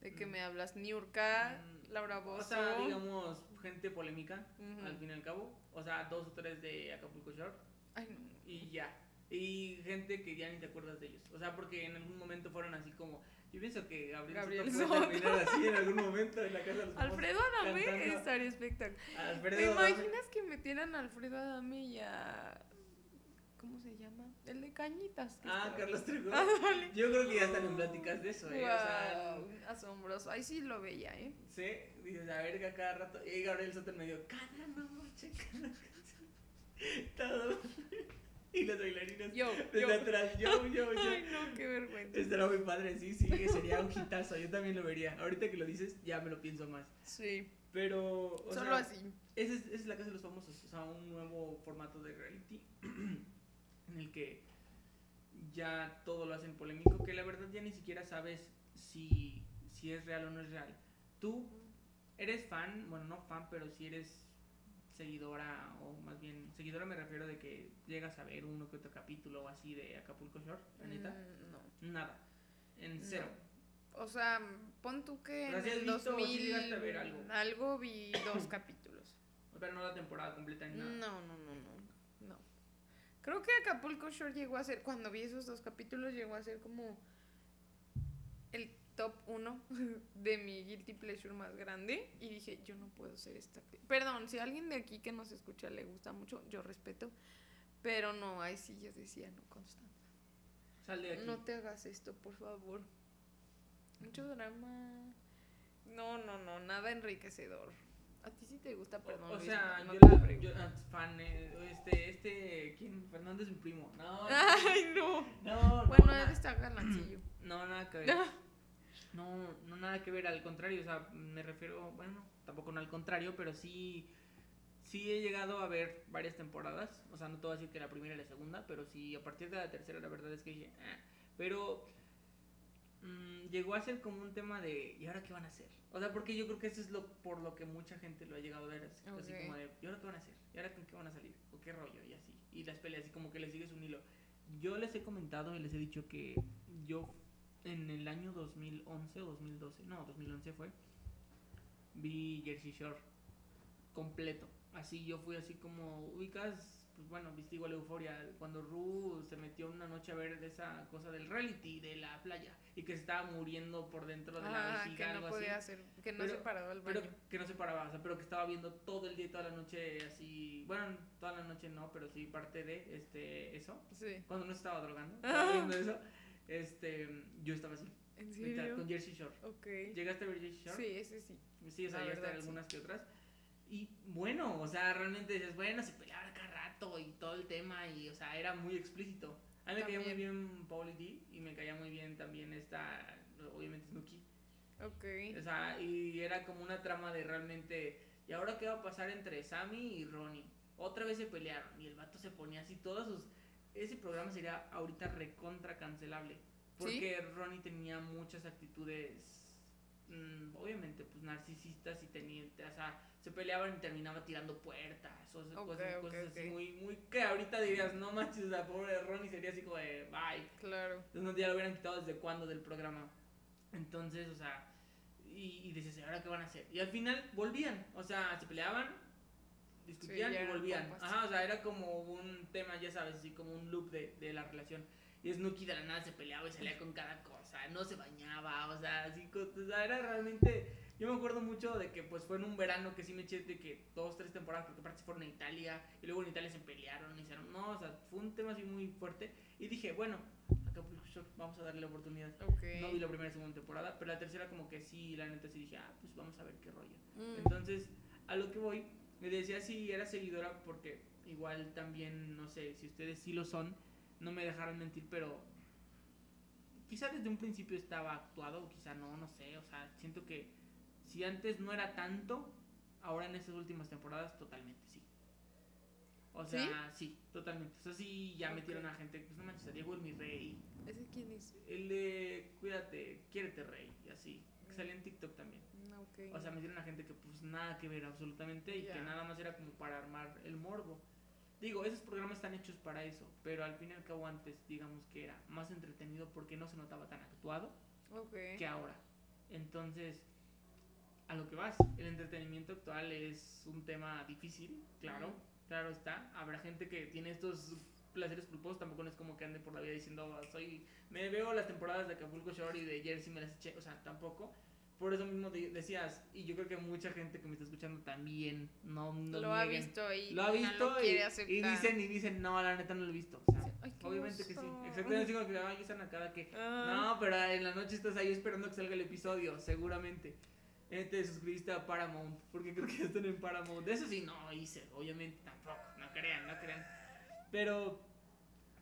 ¿de qué Mm. me hablas? Niurka, Mm, Laura Bozo. O sea, digamos, gente polémica, Ujú. al fin y al cabo. O sea, dos o tres de Acapulco Shore. Ay, no. y ya. Y gente que ya ni te acuerdas de ellos. O sea, porque en algún momento fueron así como. Yo pienso que Gabriel, Gabriel Soto terminar así en algún momento en la casa de los. Alfredo Adame estaría espectacular. ¿Te imaginas que metieran a Alfredo Adame y a. ¿Cómo se llama? El de Cañitas. Ah, Carlos Trejo. Ah, vale. Yo creo que ya están en pláticas de eso, ¿eh? O sea, asombroso. Ahí sí lo veía, ¿eh? sí, dices, a ver, que a cada rato. Y Gabriel Soto en medio, cada noche, cada Todo. Y los bailarinos Yo, desde yo. atrás. Yo, yo, yo. Ay, no, qué vergüenza. Estará muy padre, sí, sí, sería un hitazo. Yo también lo vería. Ahorita que lo dices, ya me lo pienso más. Sí, Pero. O solo sea, así. Esa es, esa es la casa de los famosos, o sea, un nuevo formato de reality en el que ya todo lo hacen polémico, que la verdad ya ni siquiera sabes si, si es real o no es real. Tú eres fan, bueno, no fan, pero si eres seguidora, o más bien, seguidora me refiero de que llegas a ver uno que otro capítulo o así de Acapulco Shore, la neta. Mm, no. Nada, en cero. O sea, pon tú que Pero en el visto o sí 2000 llegaste a ver algo. vi dos capítulos. Pero no la temporada completa ni nada. No, no, no, no, no. Creo que Acapulco Shore llegó a ser, cuando vi esos dos capítulos, llegó a ser como el top uno de mi guilty pleasure más grande. Y dije, yo no puedo ser esta. Perdón, si a alguien de aquí que nos escucha le gusta mucho, yo respeto. Pero no, ahí sí yo decía, no, Constanza. Sal de aquí. No te hagas esto, por favor. Mucho drama. No, no, no, nada enriquecedor. A ti sí te gusta, perdón. O Luis, sea, no yo, la- yo, ah, fan, eh, este, este, ¿quién? Fernando es mi primo. No, Ay, no. no, Bueno, no, él na- está galancillo. no, nada que ver. No, no, nada que ver, al contrario, o sea, me refiero, bueno, tampoco no al contrario, pero sí, sí he llegado a ver varias temporadas, o sea, no te voy a decir que la primera y la segunda, pero sí, a partir de la tercera, la verdad es que dije, "Ah", pero mm, llegó a ser como un tema de, ¿y ahora qué van a hacer? O sea, porque yo creo que eso es lo por lo que mucha gente lo ha llegado a ver, así, como de, ¿y ahora qué van a hacer? ¿Y ahora con qué van a salir? ¿O qué rollo? Y así, y las peleas, así como que le sigues un hilo. Yo les he comentado y les he dicho que yo en el año 2011 o 2012, no, 2011 fue, vi Jersey Shore completo. Así yo fui así como, ubicas, pues bueno, viste igual Euforia, cuando Ru se metió una noche a ver esa cosa del reality de la playa y que se estaba muriendo por dentro de la Ah, que algo no así. podía hacer, que no Pero- se paraba Pero baño. que no se paraba, o sea, pero que estaba viendo todo el día y toda la noche así, bueno, toda la noche no, pero sí parte de este eso. Sí. Cuando no estaba drogando, estaba viendo eso. Este, yo estaba así, ¿En serio? con Jersey Shore. Ok. ¿Llegaste a ver Jersey Shore? Sí, ese sí. Sí, o sea, ya está verdad, en sí. algunas que otras. Y bueno, o sea, realmente dices, bueno, se peleaban cada rato y todo el tema y, o sea, era muy explícito. A mí me caía muy bien Pauli D y me caía muy bien también esta, obviamente Snooki. Ok. O sea, y era como una trama de realmente, ¿y ahora qué va a pasar entre Sammy y Ronnie? Otra vez se pelearon y el vato se ponía así, todos sus... Ese programa sería ahorita recontra cancelable. Porque Ronnie tenía muchas actitudes, mm, obviamente, pues narcisistas y tenía, o sea, se peleaban y terminaba tirando puertas o sea, Ok, cosas, ok, cosas así ok. muy, muy, que ahorita dirías, no manches, sea, pobre Ronnie sería así como de, bye. Claro. Entonces ya lo hubieran quitado desde cuándo del programa. Entonces, o sea, y, ¿y ahora qué van a hacer? Y al final volvían, o sea, se peleaban, discutían Sí, y volvían. Ajá, o sea, era como un tema, ya sabes, así como un loop de, de la relación. Y Snooki de la nada se peleaba y salía con cada cosa, no se bañaba, o sea, así, o sea, era realmente... Yo me acuerdo mucho de que pues fue en un verano que sí me eché de que dos, tres temporadas, porque aparte fueron a Italia y luego en Italia se pelearon y hicieron, no, o sea, fue un tema así muy fuerte. Y dije, bueno, Acapulco Shore, vamos a darle la oportunidad. Ok. No vi la primera y segunda temporada, pero la tercera como que sí, la neta sí dije, ah, pues vamos a ver qué rollo. Mm, Entonces, a lo que voy, me decía si era seguidora porque igual también, no sé, si ustedes sí lo son, no me dejaron mentir, pero quizá desde un principio estaba actuado, o quizá no, no sé, o sea, siento que si antes no era tanto, ahora en estas últimas temporadas totalmente sí. O sea, sí, totalmente. O sea, sí, ya metieron a gente, pues no manches, a Diego el mi rey, ¿Ese quién es? el de cuídate, quiérete rey, y así, salía en TikTok también. No, ok. O sea, metieron a gente que pues nada que ver absolutamente y que Ya. nada más era como para armar el morbo. Digo, esos programas están hechos para eso, pero al fin y al cabo antes, digamos que era más entretenido porque no se notaba tan actuado ok. que ahora. Entonces, a lo que vas, el entretenimiento actual es un tema difícil, claro, claro está. Habrá gente que tiene estos placeres culposos, tampoco no es como que ande por la vida diciendo, soy, me veo las temporadas de Acapulco Shore y de Jersey me las eché, o sea, tampoco. Por eso mismo de- decías, y yo creo que mucha gente que me está escuchando también no, no lo ha visto y Lo ha no visto lo y, y dicen y dicen, no, la neta no lo he visto. O sea, Dicen, "Ay, obviamente que sí. oso". Exactamente, así como que, ay, están acá de que, Ah. no, pero en la noche estás ahí esperando que salga el episodio, seguramente. eh, te suscribiste a Paramount, porque creo que ya están en Paramount. Eso sí, no hice, obviamente tampoco, no crean, no crean. Pero,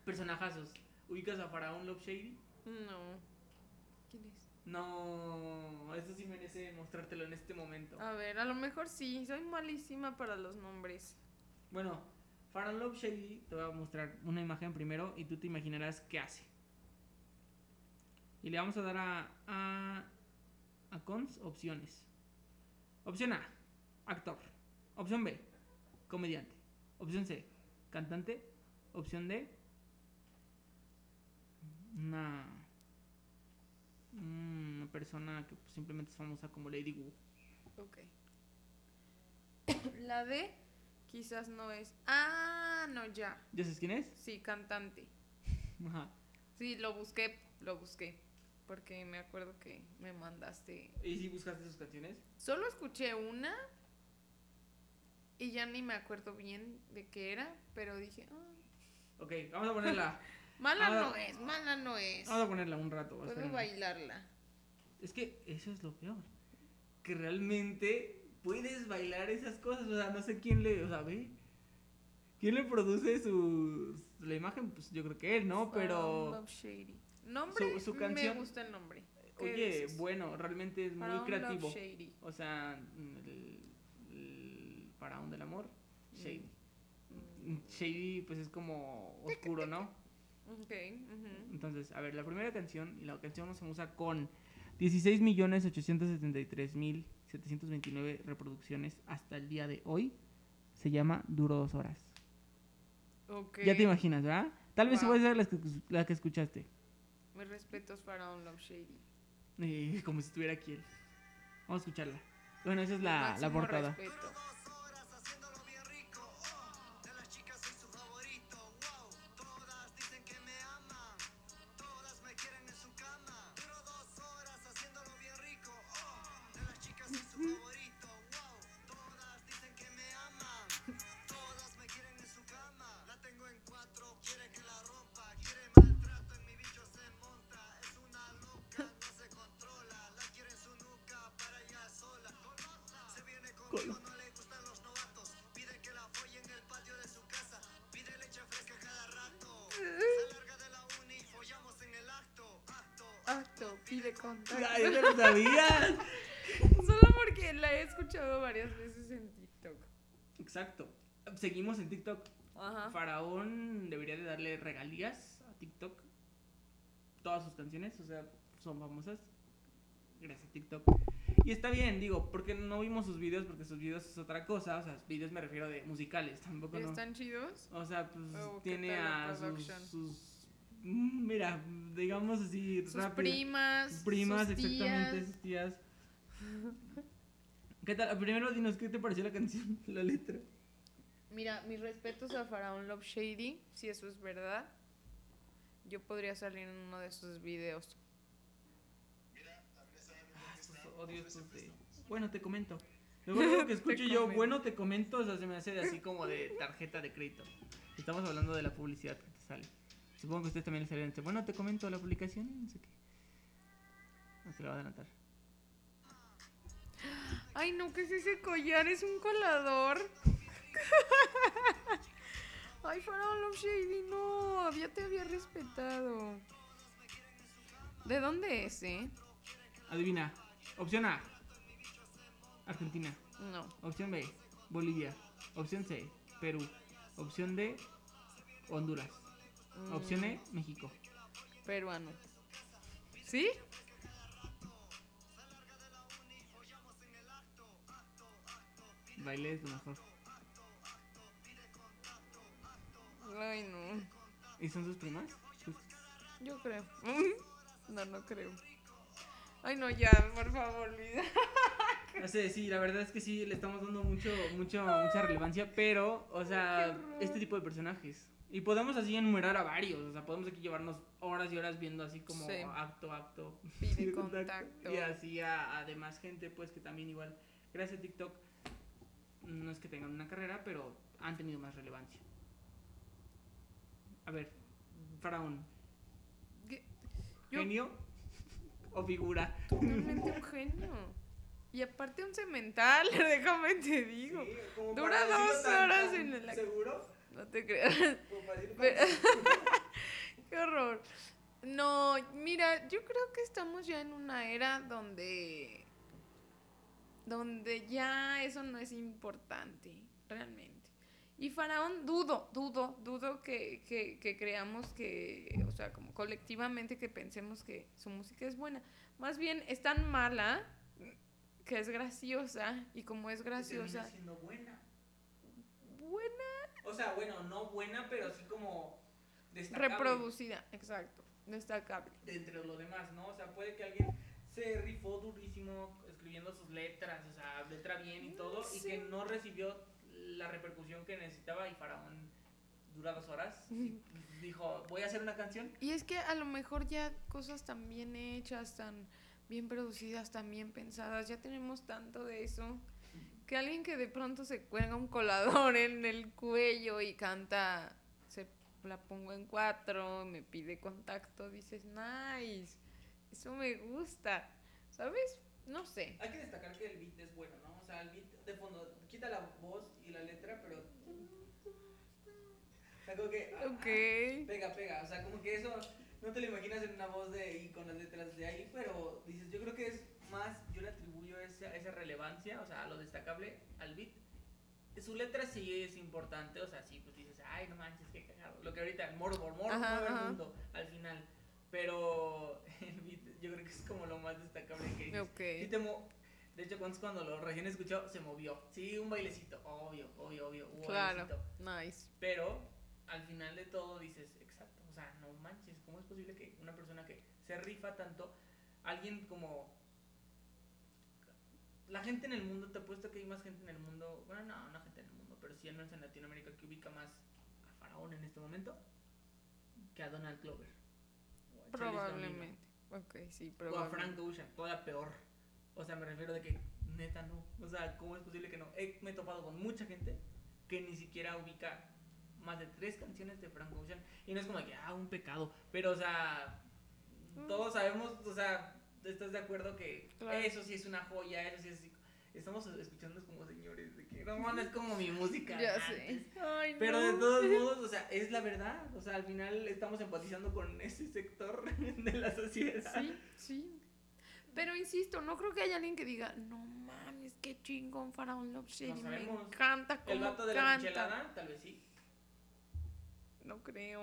personajazos. ¿Ubicas a Faraón Love Shady? No. No, eso sí merece mostrártelo en este momento. A ver, a lo mejor sí. Soy malísima para los nombres. Bueno, Faraón Love Shady, te voy a mostrar una imagen primero y tú te imaginarás qué hace. Y le vamos a dar a, a, a cons opciones. Opción A, actor. Opción B, comediante. Opción C, cantante. Opción D, una, una persona que pues, simplemente es famosa como Lady Wu. Ok. La D quizás no es. Ah, no, ya. ¿Ya sabes quién es? Sí, cantante. Ajá. Sí, lo busqué, lo busqué. Porque me acuerdo que me mandaste. ¿Y si buscaste sus canciones? Solo escuché una. Y ya ni me acuerdo bien de qué era. Pero dije, ah, Ok, vamos a ponerla. mala Ah, no es, mala no es. Vamos a ponerla un rato. Puedo espérenme. bailarla. Es que eso es lo peor. Que realmente puedes bailar esas cosas. O sea, no sé quién le. O sea, ve. ¿Quién le produce su. La imagen? Pues yo creo que él, ¿no? Um, Pero. Love Shady. Nombre, Su- su canción- me gusta el nombre. ¿Qué Oye, dices? bueno, realmente es muy Faraón Love creativo. Shady. O sea, el, el faraón del amor, Shady. Mm, Shady, pues es como oscuro, ¿no? Ok. ujú. Entonces, a ver, la primera canción, y la canción se usa con 16.873.729 reproducciones hasta el día de hoy. Se llama Duro dos horas. Ok. Ya te imaginas, ¿verdad? Tal vez Wow. puede ser la que, la que escuchaste. Mis respetos para un Love Shady. Eh, como si estuviera aquí él. Vamos a escucharla. Bueno, esa es la, la portada. respeto. Contacto. ¡Ay, ya lo sabías! Solo porque la he escuchado varias veces en TikTok. Exacto. Seguimos en TikTok. Ajá. Faraón debería de darle regalías a TikTok. Todas sus canciones, o sea, son famosas. Gracias a TikTok. Y está bien, digo, porque no vimos sus videos, porque sus videos es otra cosa. O sea, videos me refiero de musicales, tampoco no. ¿Están chidos? O sea, pues Oh, ¿qué tiene a sus, Mira, digamos así, Sus rápido. primas. Sus primas, sus exactamente, tías. sus tías. ¿Qué tal? Primero dinos, ¿qué te pareció la canción, la letra? Mira, mis respetos a Faraón Love Shady, si eso es verdad. Yo podría salir en uno de sus videos. Ah, estos odios estos de- Bueno, te comento. Luego que escucho yo, comento. bueno, te comento, o sea, se me hace así como de tarjeta de crédito. Estamos hablando de la publicidad que te sale. Supongo que ustedes también les salen. Bueno, te comento la publicación no sé qué. No se la va a adelantar. Ay, no, ¿qué es ese collar? Es un colador. Ay, Faraón Love Shady, no. Ya te había respetado. ¿De dónde es, eh? Adivina. Opción A. Argentina. No. Opción B. Bolivia. Opción C. Perú. Opción D. Honduras. Opción E. México. Mm, Peruano. ¿Sí? Baile es lo mejor. Ay, no. ¿Y son sus primas? Sus- Yo creo. No, no creo. Ay, no, ya, por favor, olvida. No sé, sí, la verdad es que sí, le estamos dando mucho, mucho, mucha relevancia, pero, o sea, este tipo de personajes. Y podemos así enumerar a varios, o sea, podemos aquí llevarnos horas y horas viendo así como Sí. acto, acto. Pide de contacto. Y así a, a demás gente, pues que también igual, gracias a TikTok, no es que tengan una carrera, pero han tenido más relevancia. A ver, Faraón, ¿genio o figura? Totalmente un genio. Y aparte un cemental, déjame te digo. Sí, Dura dos horas en el- ¿Seguro? No te creas. Pero- Qué horror. No, mira, yo creo que estamos ya en una era donde donde ya eso no es importante, realmente. Y Faraón, dudo, dudo, dudo que, que, que creamos que, o sea, como colectivamente que pensemos que su música es buena. Más bien es tan mala que es graciosa y como es graciosa, siendo buena. buena, O sea, bueno, no buena, pero sí como destacable. reproducida, exacto, destacable. de entre lo demás, ¿no? O sea, puede que alguien se rifó durísimo escribiendo sus letras, o sea, letra bien y todo, y Sí. que no recibió la repercusión que necesitaba y Faraón dura dos horas y dijo, voy a hacer una canción. Y es que a lo mejor ya cosas tan bien hechas, tan bien producidas, tan bien pensadas, ya tenemos tanto de eso, que alguien que de pronto se cuelga un colador en el cuello y canta, se la pongo en cuatro, me pide contacto, dices, nice, eso me gusta, ¿sabes? No sé. Hay que destacar que el beat es bueno, ¿no? O sea, el beat de fondo quita la voz y la letra, pero... O sea, como que... ah, Ok. Pega, pega, o sea, como que eso no te lo imaginas en una voz de y con las letras de ahí, pero dices, yo creo que es más, yo le atribuyo esa, esa relevancia, o sea, a lo destacable al beat. Su letra sí es importante, o sea, sí, pues dices, ay, no manches, qué cagado. Lo que ahorita, Mordor, Mordor Ajá, mueve el mundo al final. Pero el beat yo creo que es como lo más destacable que dices. Ok. Sí te de hecho, cuando, cuando lo recién escuchó, se movió. Sí, un bailecito, obvio, obvio, obvio. un Claro, bailecito. nice. Pero al final de todo dices, exacto, o sea, no manches, ¿cómo es posible que una persona que se rifa tanto, alguien como... La gente en el mundo, te apuesto que hay más gente en el mundo, bueno, no, no gente en el mundo, pero sí al menos en Latinoamérica que ubica más a Faraón en este momento que a Donald Glover. o a Probablemente. Ok, sí, O a probablemente. Frank Ocean, todavía peor. O sea, me refiero de que neta no. O sea, ¿cómo es posible que no? He, me he topado con mucha gente que ni siquiera ubica más de tres canciones de Frank Ocean. Y no es como que, ah, un pecado. Pero, o sea, Mm. todos sabemos, o sea, estás de acuerdo que Claro. eso sí es una joya, eso sí es. Estamos escuchándonos como señores, de que no, no es como mi música. Ya antes". sé. Ay, Pero no. de todos modos, o sea, es la verdad. O sea, al final estamos empatizando con ese sector de la sociedad. Sí, sí. Pero insisto, no creo que haya alguien que diga, no mames, qué chingón Faraón Love Shady, me encanta El cómo vato de la michelada, tal vez sí. No creo.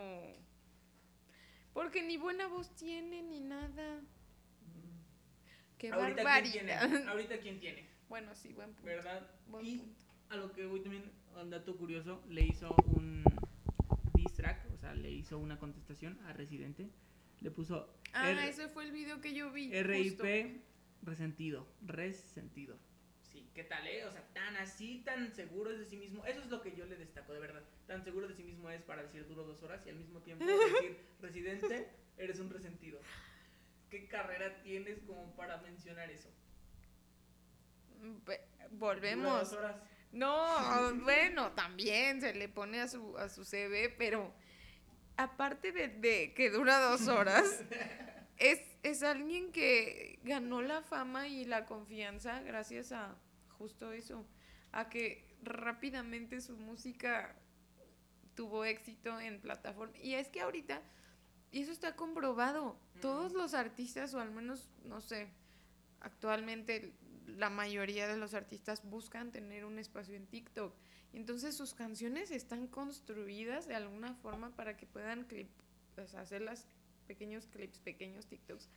Porque ni buena voz tiene ni nada. Qué Ahorita quién tiene. barbaridad. Ahorita quién tiene, Bueno, sí, buen punto. ¿verdad? Buen y punto. a lo que voy también, un dato curioso, le hizo un diss track, o sea, le hizo una contestación a Residente. Le puso Ah, R- ese fue el video que yo vi. RIP resentido, resentido. Sí, ¿qué tal, eh? O sea, tan así, tan seguro es de sí mismo. Eso es lo que yo le destaco, de verdad. Tan seguro de sí mismo es para decir duro dos horas y al mismo tiempo decir residente, eres un resentido. ¿Qué carrera tienes como para mencionar eso? Volvemos. dos horas. No, bueno, también se le pone a su, a su CV, pero aparte de, de que dura dos horas, es, es alguien que ganó la fama y la confianza gracias a justo eso, a que rápidamente su música tuvo éxito en plataforma. Y es que ahorita, y eso está comprobado, todos los artistas, o al menos, no sé, actualmente la mayoría de los artistas buscan tener un espacio en TikTok. Y entonces sus canciones están construidas de alguna forma para que puedan clip, o sea, hacerlas pequeños clips, pequeños TikToks.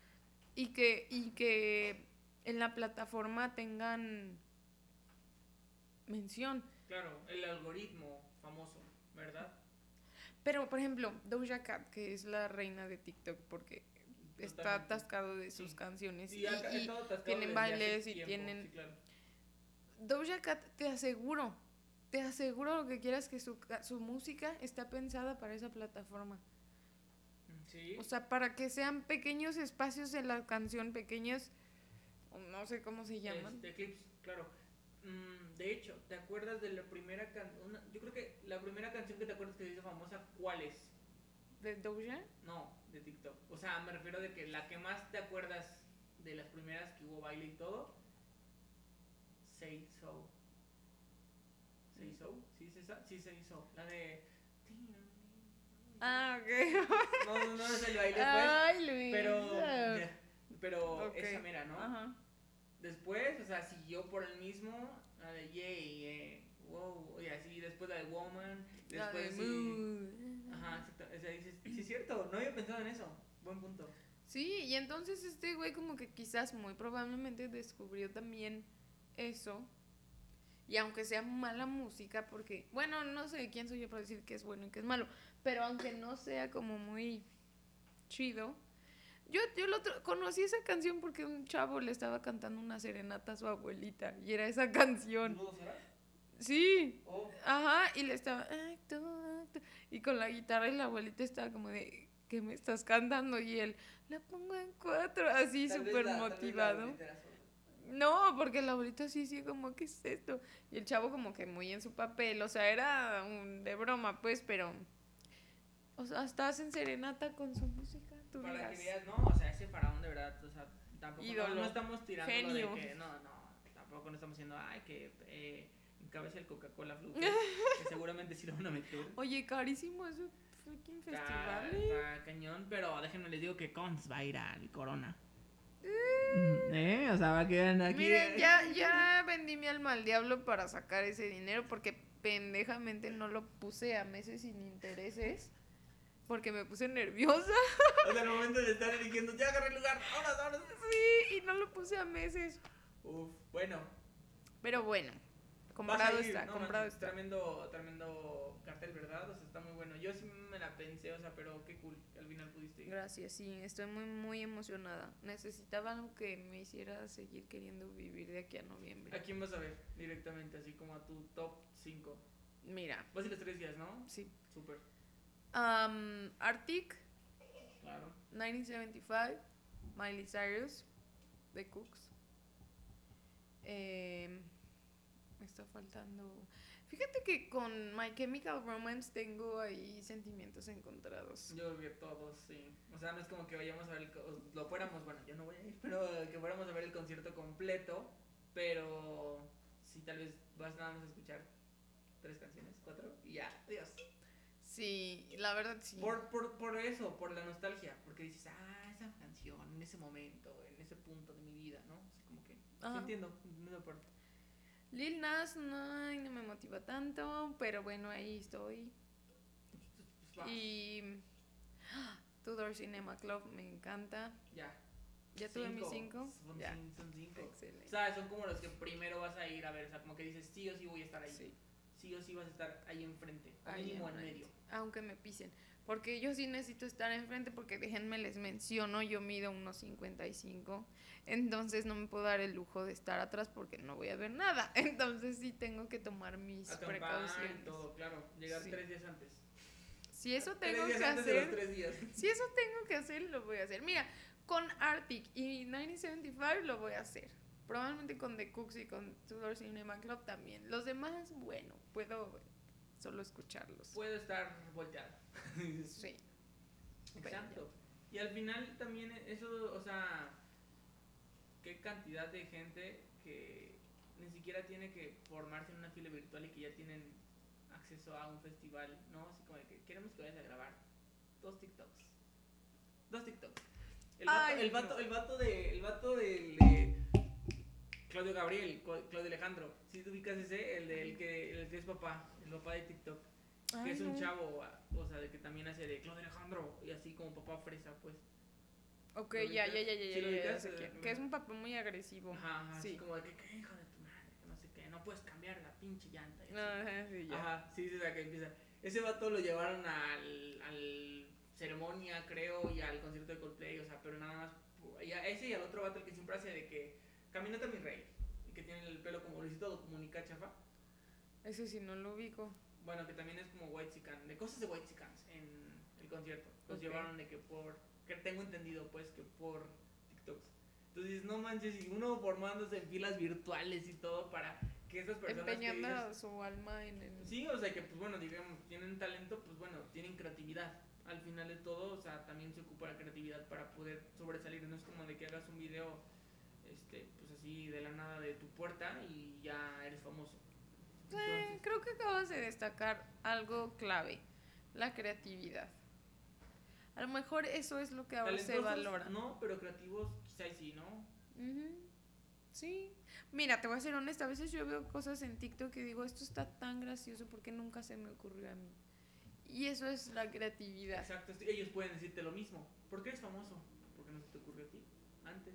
Y que, y que en la plataforma tengan mención. Claro, el algoritmo famoso, ¿verdad? Pero, por ejemplo, Doja Cat, que es la reina de TikTok, porque está atascado de sus Sí. canciones. Sí, y, ha y tienen bailes y tiempo, tienen- sí, claro. Doja Cat, te aseguro, te aseguro lo que quieras que su, su música está pensada para esa plataforma. Sí. O sea, para que sean pequeños espacios en la canción, pequeños, no sé cómo se llaman. Este, clips, claro. Mm, de hecho, ¿te acuerdas de la primera canción? Yo creo que la primera canción que te acuerdas que se hizo famosa, ¿cuál es? ¿De Doja? No, de TikTok. O sea, me refiero de que la que más te acuerdas de las primeras que hubo baile y todo, Say So. Say So, ¿sí es esa? Sí, Say So. La de. Ah, ok. No, no, no es el baile, pues. Ay, Luis. Pero. Pero esa mera, ¿no? Ajá. Después, o sea, siguió por el mismo. La de Yay, eh, wow. Y así, después la de Woman. La de Después. Mood. Ajá, exacto. O sea, dices, sí, es cierto. No había pensado en eso. Buen punto. Sí, y entonces este güey como que quizás muy probablemente descubrió también eso. Y aunque sea mala música, porque, bueno, no sé quién soy yo para decir que es bueno y que es malo, pero aunque no sea como muy chido. Yo, yo lo otro- conocí esa canción porque un chavo le estaba cantando una serenata a su abuelita y era esa canción. ¿Dos horas? Sí, Oh. Ajá, y le estaba. "Acto, acto", Y con la guitarra y la abuelita estaba como de. ¿Qué me estás cantando? Y él, la pongo en cuatro, así súper motivado. No, porque la abuelita sí, sí, como, ¿qué es esto? Y el chavo como que muy en su papel, o sea, era un, de broma, pues, pero... O sea, hasta hacen serenata con su música, tú Para que dirás. veas, no, o sea, ese faraón de verdad, o sea, tampoco no, Ídolo. no estamos tirando Genio. de que, no, no, tampoco no estamos diciendo, ay, que eh, encabece el Coca-Cola Flute, que seguramente sí lo van a meter. Oye, carísimo ese freaking festival, ¿eh? está cañón, pero déjenme les digo que Cons va a ir al Corona. ¿Eh? O sea, va a quedar aquí. Miren, ya, ya vendí mi alma al diablo para sacar ese dinero porque pendejamente no lo puse a meses sin intereses. Porque me puse nerviosa. O sea, el momento de estar eligiendo, ya agarré el lugar, ahora, ahora. Sí, y no lo puse a meses. Uf, bueno. Pero bueno, comprado está, no comprado está. Tremendo, tremendo cartel, ¿verdad? O sea, está muy bueno. Yo sí me la pensé, o sea, pero qué cool que al final pudiste ir. Gracias, sí, estoy muy, muy emocionada. Necesitaba algo que me hiciera seguir queriendo vivir de aquí a noviembre. ¿A quién vas a ver directamente, así como a tu top 5? Mira, Vas a ir los tres días, ¿no? sí. Súper, Um, Arctic, claro. 1975, Miley Cyrus, The Cooks. Eh, me está faltando. Fíjate que con My Chemical Romance tengo ahí sentimientos encontrados. Yo creo que todos, sí. O sea, no es como que vayamos a ver el. Lo fuéramos, bueno, yo no voy a ir, pero que fuéramos a ver el concierto completo. Pero sí, tal vez vas nada más a escuchar tres canciones, cuatro, y ya, adiós. Sí, la verdad sí. Por, por, por eso, por la nostalgia. Porque dices, ah, esa canción, en ese momento, en ese punto de mi vida, ¿no? Así como que. Sí, entiendo, entiendo parte. Lil Nas no, no me motiva tanto, pero bueno, ahí estoy. Y Tudor Cinema Club me encanta. ya. ¿Ya tuve mis cinco? Son, Ya. son cinco. O Excelente. sea, son como los que primero vas a ir a ver. O sea, como que dices, sí o sí voy a estar ahí. Sí. Sí o sí vas a estar ahí enfrente. Ahí mínimo en medio. Aunque me pisen. Porque yo sí necesito estar enfrente porque déjenme les menciono, yo mido unos 55. Entonces no me puedo dar el lujo de estar atrás porque no voy a ver nada. Entonces sí tengo que tomar mis Acampar y precauciones. todo, claro. Llegar Sí. tres días antes. Si eso Tres tengo días que antes de los hacer, tres días. si eso tengo que hacer, lo voy a hacer. Mira, con Arctic y 1975 lo voy a hacer. Probablemente con The Cooks y con Tudor Cinema Club también. Los demás, bueno, puedo solo escucharlos. Puedo estar volteado. Sí. Exacto. Y al final también eso, o sea, qué cantidad de gente que ni siquiera tiene que formarse en una fila virtual y que ya tienen acceso a un festival, ¿no? Así como de que queremos que vayas a grabar dos TikToks. Dos TikToks. El vato, Ay, el vato, no. el vato de, el vato del de Claudio Gabriel, Cla- Claudio Alejandro. Si te ubicas ese, el del que, el que es papá, el papá de TikTok. Que Ay, es un chavo, o sea, de que también hace de Claudio Alejandro y así como papá fresa, pues. Ok, ¿Lo ya, ya, ya, ya, ¿Sí ya, ya. Eh, Que es un papá muy agresivo. Ajá, ajá, así Sí. como de que, ¿qué hijo de tu madre? Que no sé qué, no puedes cambiar la pinche llanta. y así. Ajá, sí, ya. Ajá, sí, sí, o sea, que empieza. Ese vato lo llevaron al, al ceremonia, creo, y al concierto de Coldplay, o sea, pero nada más. y a ese y al otro vato el que siempre hace de que caminata mi rey, y que tiene el pelo como Luisito Comunica chafa. Ese sí no lo ubico. Bueno, que también es como White Chican, de cosas de White Chicans en el concierto. Los Ok. llevaron de que por, que tengo entendido pues que por TikToks. Entonces, no manches, y uno formándose en filas virtuales y todo para que esas personas que Empeñando dices- su alma en el... Sí, o sea que pues bueno, digamos, tienen talento, pues bueno, tienen creatividad. Al final de todo, o sea, también se ocupa la creatividad para poder sobresalir. No es como de que hagas un video este, pues así de la nada de tu puerta y ya eres famoso. Eh, creo que acabas de destacar algo clave, la creatividad. A lo mejor eso es lo que ahora se valora. No, pero creativos quizá y sí, ¿no? Ujú. Sí. Mira, te voy a ser honesta, a veces yo veo cosas en TikTok que digo, esto está tan gracioso porque nunca se me ocurrió a mí. Y eso es la creatividad. Exacto, ellos pueden decirte lo mismo. ¿Por qué eres famoso? Porque no se te ocurrió a ti antes.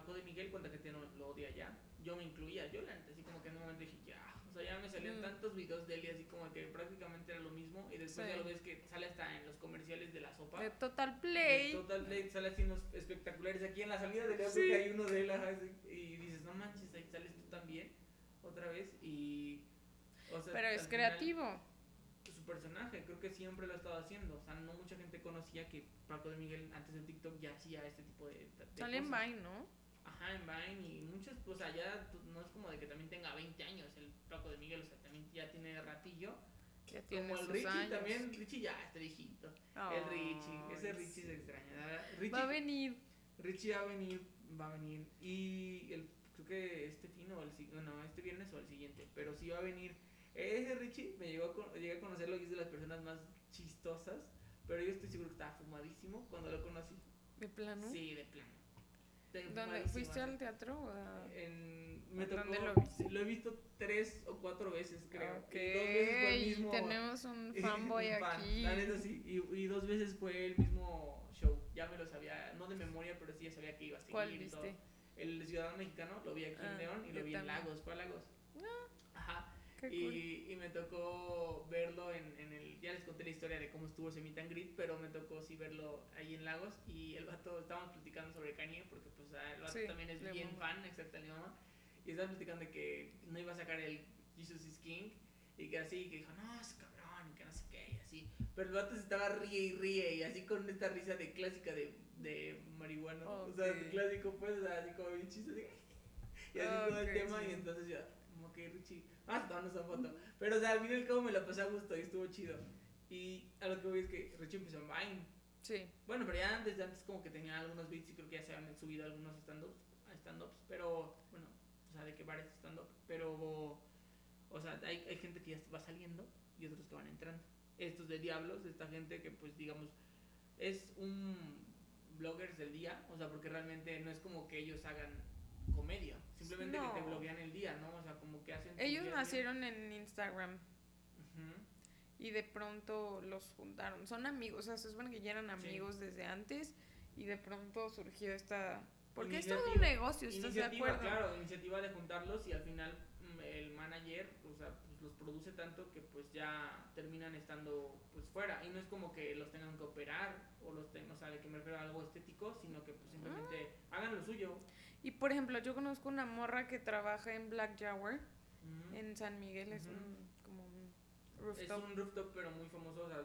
Paco de Miguel, cuenta que no lo odia ya. Yo me incluía, yo la neta, así como que en un momento dije, ya. O sea, ya me salían Mm. tantos videos de él y así como que prácticamente era lo mismo. Y después Sí. ya lo ves que sale hasta en los comerciales de la sopa. De Total De Play. Total Play sale así unos espectaculares. Aquí en la salida de León Sí. hay uno de él. Y dices, no manches, ahí sales tú también. Otra vez. Y. o sea, Pero es creativo. su personaje, creo que siempre lo ha estado haciendo. O sea, no mucha gente conocía que Paco de Miguel antes de TikTok ya hacía este tipo de. de Sale en. Vine, ¿no? Vine y muchos, pues allá tú- no es como de que también tenga 20 años el Paco de Miguel, o sea, también ya tiene ratillo. Ya tiene como el Richie años. también, Richie ya está viejito. el Richie, ese Richie sí. se extraña. Richie, Va a venir. Richie va a venir, va a venir. Y el, creo que este fin o el no, este viernes o el siguiente, pero sí va a venir. Ese Richie me llegó a, llegué a conocerlo y es de las personas más chistosas, pero yo estoy seguro que estaba fumadísimo cuando lo conocí. ¿De plano? Sí, de plano. De ¿Dónde? ¿Fuiste al teatro? o a- En, me tocó, ¿Dónde lo viste? lo he visto tres o cuatro veces, creo. Ok, Y dos veces fue el mismo. tenemos un fanboy un fan, aquí. La neta sí. Y, y dos veces fue el mismo show. Ya me lo sabía, no de memoria, pero sí ya sabía que iba a seguir. ¿Cuál todo. viste? El Ciudadano Mexicano, lo vi aquí Ah, en León y lo vi en también. Lagos, fue a Lagos. Ajá. Qué cool. Y, y me tocó verlo en, en el. Ya les conté la historia de cómo estuvo ese meet and greet, pero me tocó sí verlo ahí en Lagos. Y el vato, estábamos platicando sobre Kanye, porque pues ah, el vato Sí, también es bien mama. fan, exacto, le mamá. Y estaban platicando de que no iba a sacar el Jesus is King. Y que así, que dijo, no, es cabrón, y que no sé qué, y así. Pero el vato se estaba ríe y ríe, y así con esta risa de clásica de, de marihuana. O sea, clásico, pues, así como bien chiste. Y así todo el tema, sí. y entonces yo, como que Richie, ah, tomando esa foto. Pero, o sea, al fin y al cabo me la pasé a gusto y estuvo chido. Y a lo que voy es que Richie empezó en Vine. Sí. Bueno, pero ya desde antes como que tenía algunos beats y creo que ya se habían subido algunos stand-ups, a stand-ups, pero, bueno, o sea, de que varios stand-up, pero, o sea, hay, hay gente que ya va saliendo y otros que van entrando. Estos de Diablos, esta gente que pues digamos, es un bloggers del día, o sea, porque realmente no es como que ellos hagan comedia, simplemente que te No. bloguean el día, ¿no? O sea, como que hacen... Ellos día. nacieron en Instagram y de pronto los juntaron. Son amigos, o sea, se supone que ya eran Sí. amigos desde antes y de pronto surgió esta... Porque es todo un Iniciativa. negocio, ¿estás de iniciativa, acuerdo? claro, iniciativa de juntarlos y al final mm, el manager, o sea, pues los produce tanto que pues ya terminan estando pues fuera y no es como que los tengan que operar o los tengan, o sea, de que me refiero a algo estético, sino que pues simplemente Ah. hagan lo suyo. Y por ejemplo, yo conozco una morra que trabaja en Black Jaguar, en San Miguel, es un, como un Es rooftop. un rooftop pero muy famoso, o sea,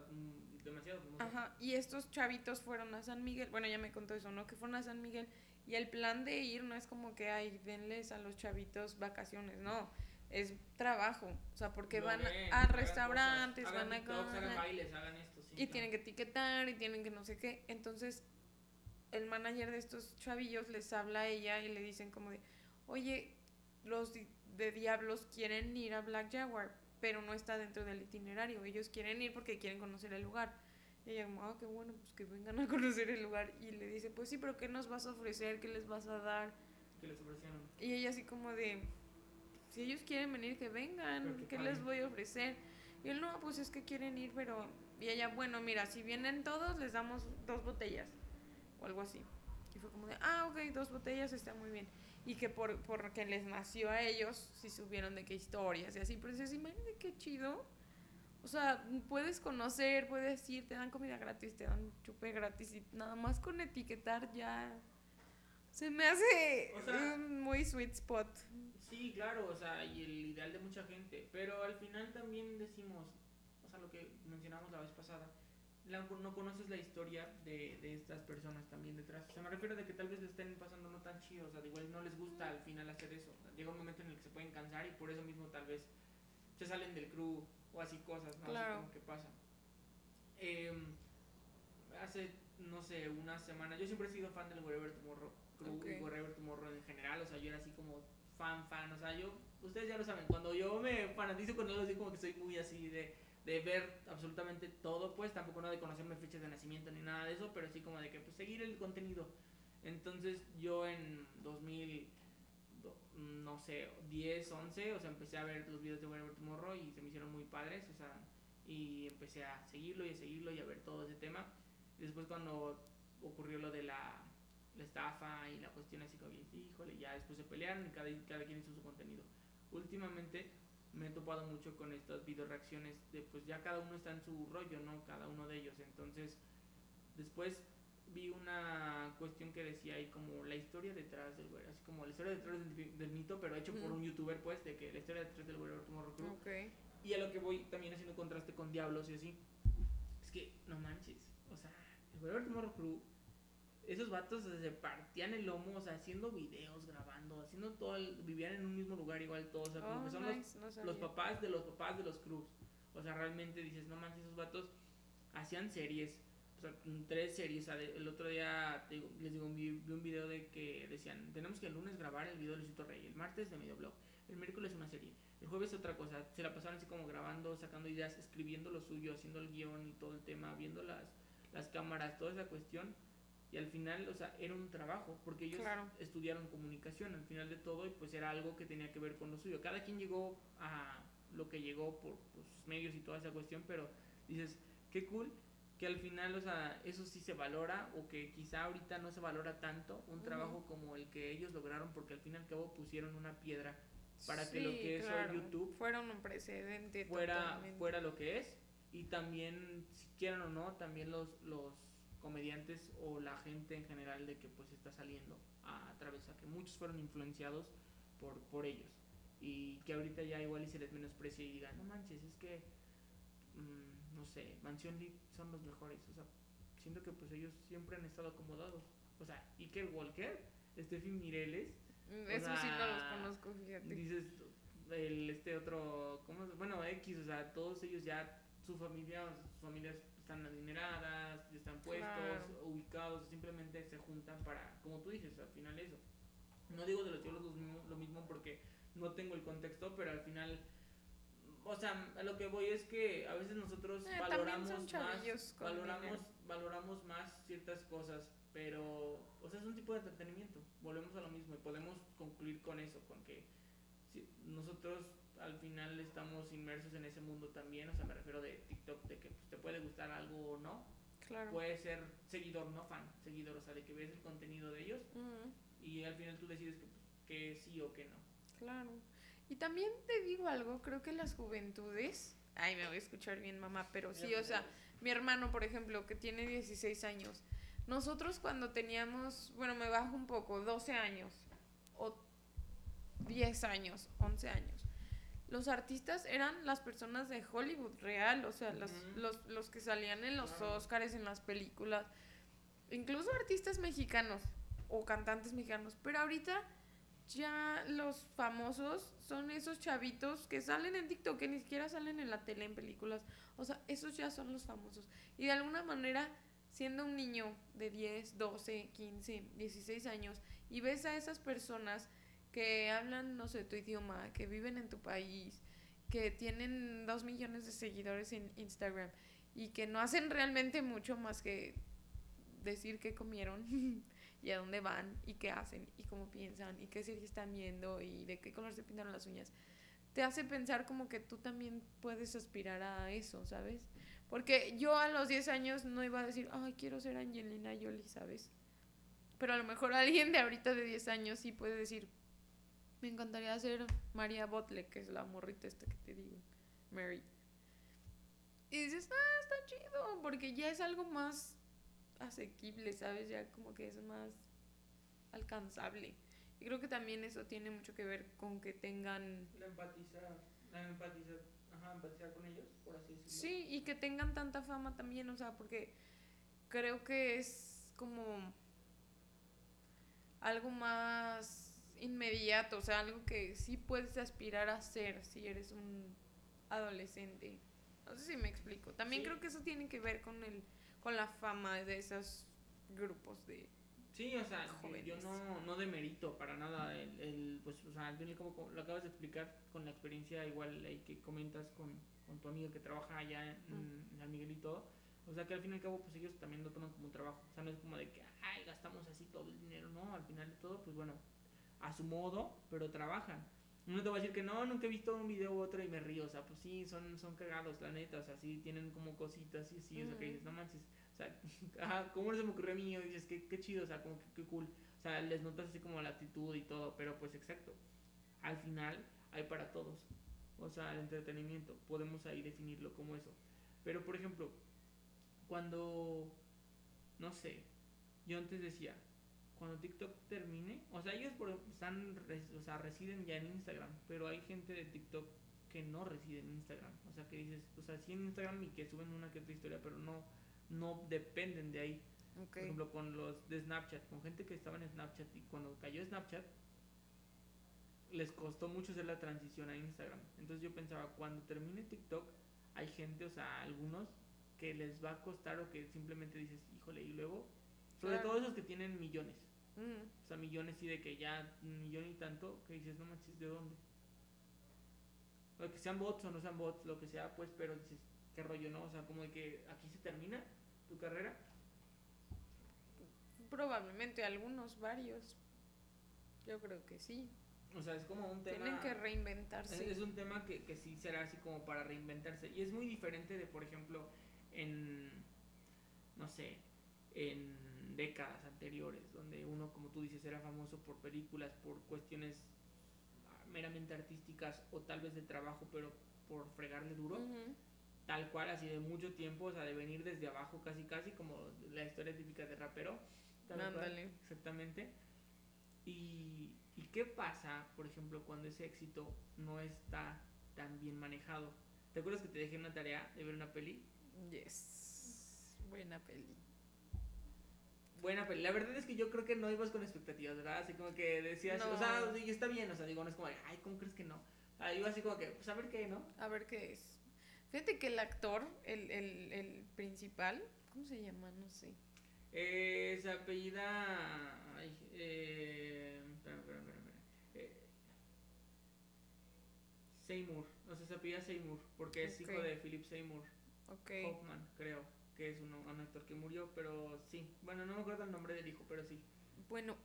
demasiado famoso. Ajá, y estos chavitos fueron a San Miguel, bueno, ya me contó eso, ¿no? Que fueron a San Miguel y el plan de ir no es como que, ay, denles a los chavitos vacaciones, no, es trabajo, o sea, porque Lo van ven, a restaurantes, cosas, van a... Hagan ajá, bailes, hagan esto, sí. y claro. tienen que etiquetar y tienen que no sé qué, entonces el manager de estos chavillos les habla a ella y le dicen como de, oye, los de Diablos quieren ir a Black Jaguar, pero no está dentro del itinerario, ellos quieren ir porque quieren conocer el lugar. Y ella como, ah, qué bueno, pues que vengan a conocer el lugar. Y le dice, pues sí, pero ¿qué nos vas a ofrecer? ¿Qué les vas a dar? Que les ofrecieron. Y ella así como de, si ellos quieren venir, que vengan, que ¿qué les voy a ofrecer? Y él, no, pues es que quieren ir, pero... Y ella, bueno, mira, si vienen todos, les damos dos botellas, o algo así. Y fue como de, ah, ok, dos botellas está muy bien. Y que por, porque les nació a ellos, si subieron de qué historias y así. Pero dices, imagínate qué chido. O sea, puedes conocer, puedes ir, te dan comida gratis, te dan chupe gratis y nada más con etiquetar ya... Se me hace O sea- un muy sweet spot. Sí, claro, o sea, y el ideal de mucha gente, pero al final también decimos, o sea, lo que mencionamos la vez pasada, la- no conoces la historia de, de estas personas también detrás. O sea, me refiero de que tal vez le estén pasando no tan chido, o sea, de igual no les gusta al final hacer eso. Llega un momento en el que se pueden cansar y por eso mismo tal vez se salen del crew o así cosas, ¿no? Claro. Así como que pasa. Em, hace, no sé, una semana, yo siempre he sido fan del Wherever Tomorrow. Crew Ok. y Wherever Tomorrow en general, o sea, yo era así como fan, fan, o sea, yo, ustedes ya lo saben, cuando yo me fanatizo con algo así como que soy muy así de, de ver absolutamente todo, pues tampoco no de conocerme fechas de nacimiento ni nada de eso, pero sí como de que pues seguir el contenido. Entonces yo en 2000, do- no sé, 10, 11, o sea, empecé a ver los videos de Wherever Tomorrow y se me hicieron muy padres, o sea, y empecé a seguirlo y a seguirlo y a ver todo ese tema. Después cuando ocurrió lo de la, la estafa y la cuestión así como, híjole, ya después se pelearon y cada, cada quien hizo su contenido. Últimamente me he topado mucho con estas video reacciones de pues ya cada uno está en su rollo, ¿no? Cada uno de ellos. Entonces, después vi una cuestión que decía ahí como la historia detrás del güey, así como la historia detrás del, del mito, pero hecho por Ujú. un youtuber, pues, de que la historia detrás del güey Tomorrow Crew. Y a lo que voy también haciendo contraste con Diablos y así. Es que, no manches. O sea, el Whatever Tomorrow Crew, esos vatos se partían el lomo, o sea, haciendo videos, grabando, haciendo todo. el- vivían en un mismo lugar igual todos. O sea, como Oh, que son los, no los papás de los papás de los crews. O sea, realmente dices, no manches, esos vatos hacían series. O sea, mm, tres series. O sea, el otro día te digo- les digo, vi, vi un video de que decían, tenemos que el lunes grabar el video de Luisito Rey, el martes de medio blog, el miércoles una serie, el jueves otra cosa. Se la pasaban así como grabando, sacando ideas, escribiendo lo suyo, haciendo el guion y todo el tema, viendo las, las cámaras, toda esa cuestión. Y al final, o sea, era un trabajo, porque ellos Claro. estudiaron comunicación al final de todo y pues era algo que tenía que ver con lo suyo. Cada quien llegó a lo que llegó por pues, medios y toda esa cuestión, pero dices, qué cool que al final, o sea, eso sí se valora o que quizá ahorita no se valora tanto un trabajo como el que ellos lograron porque al fin y al cabo pusieron una piedra para que lo que es hoy. YouTube Fueron un precedente fuera, totalmente. fuera lo que es y también si quieran o no también los, los comediantes o la gente en general de que pues está saliendo a, través a que muchos fueron influenciados por, por ellos y que ahorita ya igual y se les menosprecia y digan no manches es que mm, no sé Mansión Lit son los mejores o sea siento que pues ellos siempre han estado acomodados o sea Iker Walker Steffi Mireles Mm, Eso sí no los conozco, fíjate. Dices, el, este otro, ¿cómo? Bueno, X, o sea, todos ellos ya, su familia, sus familias están adineradas, están puestos, Claro. ubicados, simplemente se juntan para, como tú dices, al final eso. No digo de los diablos lo mismo, porque no tengo el contexto, pero al final, o sea, a lo que voy es que a veces nosotros Eh, valoramos más, valoramos, dinero. valoramos más ciertas cosas, pero, o sea, es un tipo de entretenimiento. Volvemos a lo mismo y podemos concluir con eso, con que si nosotros al final estamos inmersos en ese mundo también, o sea, me refiero de TikTok, de que pues, te puede gustar algo o no, Claro. puede ser seguidor, no fan, seguidor, o sea, de que ves el contenido de ellos y al final tú decides que, pues, que sí o que no. claro. Y también te digo algo, creo que las juventudes. Ay, me voy a escuchar bien, mamá, pero sí, o sea, mi hermano, por ejemplo, que tiene 16 años. Nosotros cuando teníamos, bueno, me bajo un poco, 12 años o 10 años, 11 años. Los artistas eran las personas de Hollywood real, o sea, los, los que salían en los Claro. Oscars, en las películas, incluso artistas mexicanos o cantantes mexicanos. Pero ahorita ya los famosos son esos chavitos que salen en TikTok, que ni siquiera salen en la tele, en películas. O sea, esos ya son los famosos. Y de alguna manera, siendo un niño de 10, 12, 15, 16 años, y ves a esas personas que hablan, no sé, tu idioma, que viven en tu país, que tienen dos millones de seguidores en Instagram y que no hacen realmente mucho más que decir qué comieron y a dónde van y qué hacen y cómo piensan y qué serie están viendo y de qué color se pintaron las uñas. Te hace pensar como que tú también puedes aspirar a eso, ¿sabes? Porque yo a los 10 años no iba a decir, ay, quiero ser Angelina Jolie, ¿sabes? Pero a lo mejor alguien de ahorita de 10 años sí puede decir, me encantaría ser María Botle, que es la morrita esta que te digo, Mary. Y dices, ah, está chido, porque ya es algo más asequible, ¿sabes? Ya como que es más alcanzable. Y creo que también eso tiene mucho que ver con que tengan... La empatizar, la empatizar, ajá, empatizar con ellos, por así decirlo. Sí, y que tengan tanta fama también, o sea, porque creo que es como algo más inmediato, o sea, algo que sí puedes aspirar a ser si eres un adolescente. No sé si me explico. También Sí. creo que eso tiene que ver con el con la fama de esos grupos de Sí, o sea, Jóvenes. yo no, no demerito para nada el, el, pues, o sea, como lo acabas de explicar con la experiencia igual ahí que comentas con, con tu amiga que trabaja allá en, San Miguel y todo, o sea, que al fin y al cabo, pues ellos también lo toman como un trabajo, o sea, no es como de que, ay, gastamos así todo el dinero, no, al final de todo, pues bueno, a su modo, pero trabajan. No te voy a decir que no, nunca he visto un video u otro y me río, o sea, pues sí, son, son cagados, la neta, o sea, sí tienen como cositas y así, o sea, que dices, no manches, o sea, ajá, ¿cómo no se me ocurrió a mí? Y dices, qué, qué chido, o sea, como que qué cool. O sea, les notas así como la actitud y todo, pero pues exacto. Al final hay para todos. O sea, el entretenimiento, podemos ahí definirlo como eso. Pero por ejemplo, cuando, no sé, yo antes decía, cuando TikTok termine, o sea, ellos por están, o sea, residen ya en Instagram, pero hay gente de TikTok que no reside en Instagram. O sea, que dices, o sea, sí en Instagram y que suben una que otra historia, pero no, no dependen de ahí. Por ejemplo, con los de Snapchat, con gente que estaba en Snapchat y cuando cayó Snapchat, les costó mucho hacer la transición a Instagram. Entonces yo pensaba, cuando termine TikTok, hay gente, o sea, algunos que les va a costar o que simplemente dices, híjole, y luego, sobre Claro. todo esos que tienen millones, Mm, o sea, millones y de que ya un millón y tanto, que dices, no manches, ¿de dónde? O que sean bots o no sean bots, lo que sea, pues, pero dices, qué rollo, ¿no? O sea, como de que aquí se termina tu carrera. Probablemente algunos, varios. Yo creo que sí. O sea, es como un tema. Tienen que es, reinventarse. es un tema que, que sí será así como para reinventarse. Y es muy diferente de, por ejemplo, en. No sé, en décadas anteriores, donde uno, como tú dices, era famoso por películas, por cuestiones ah, meramente artísticas o tal vez de trabajo, pero por fregarle duro. Tal cual, así de mucho tiempo, o sea, de venir desde abajo casi casi, como la historia típica de rapero. tal cual. Ándale. Exactamente. Y, ¿Y qué pasa, por ejemplo, cuando ese éxito no está tan bien manejado? ¿Te acuerdas que te dejé una tarea de ver una peli? Yes. Buena peli. Buena peli. La verdad es que yo creo que no ibas con expectativas, ¿verdad? Así como que decías, o sea, sí, está bien, o sea, digo, no es como, ay, ¿cómo crees que no? O sea, iba así como que, pues a ver qué, ¿no? A ver qué es. Fíjate que el actor, el, el, el principal, ¿cómo se llama? No sé. Eh, se apellida. Ay, eh. Espera, espera, espera. Eh, Seymour. O sea, se apellida Seymour. Porque es hijo de Philip Seymour Ok. Hoffman, creo. Que es un, un actor que murió, pero sí. Bueno, no me acuerdo el nombre del hijo, pero sí. Bueno,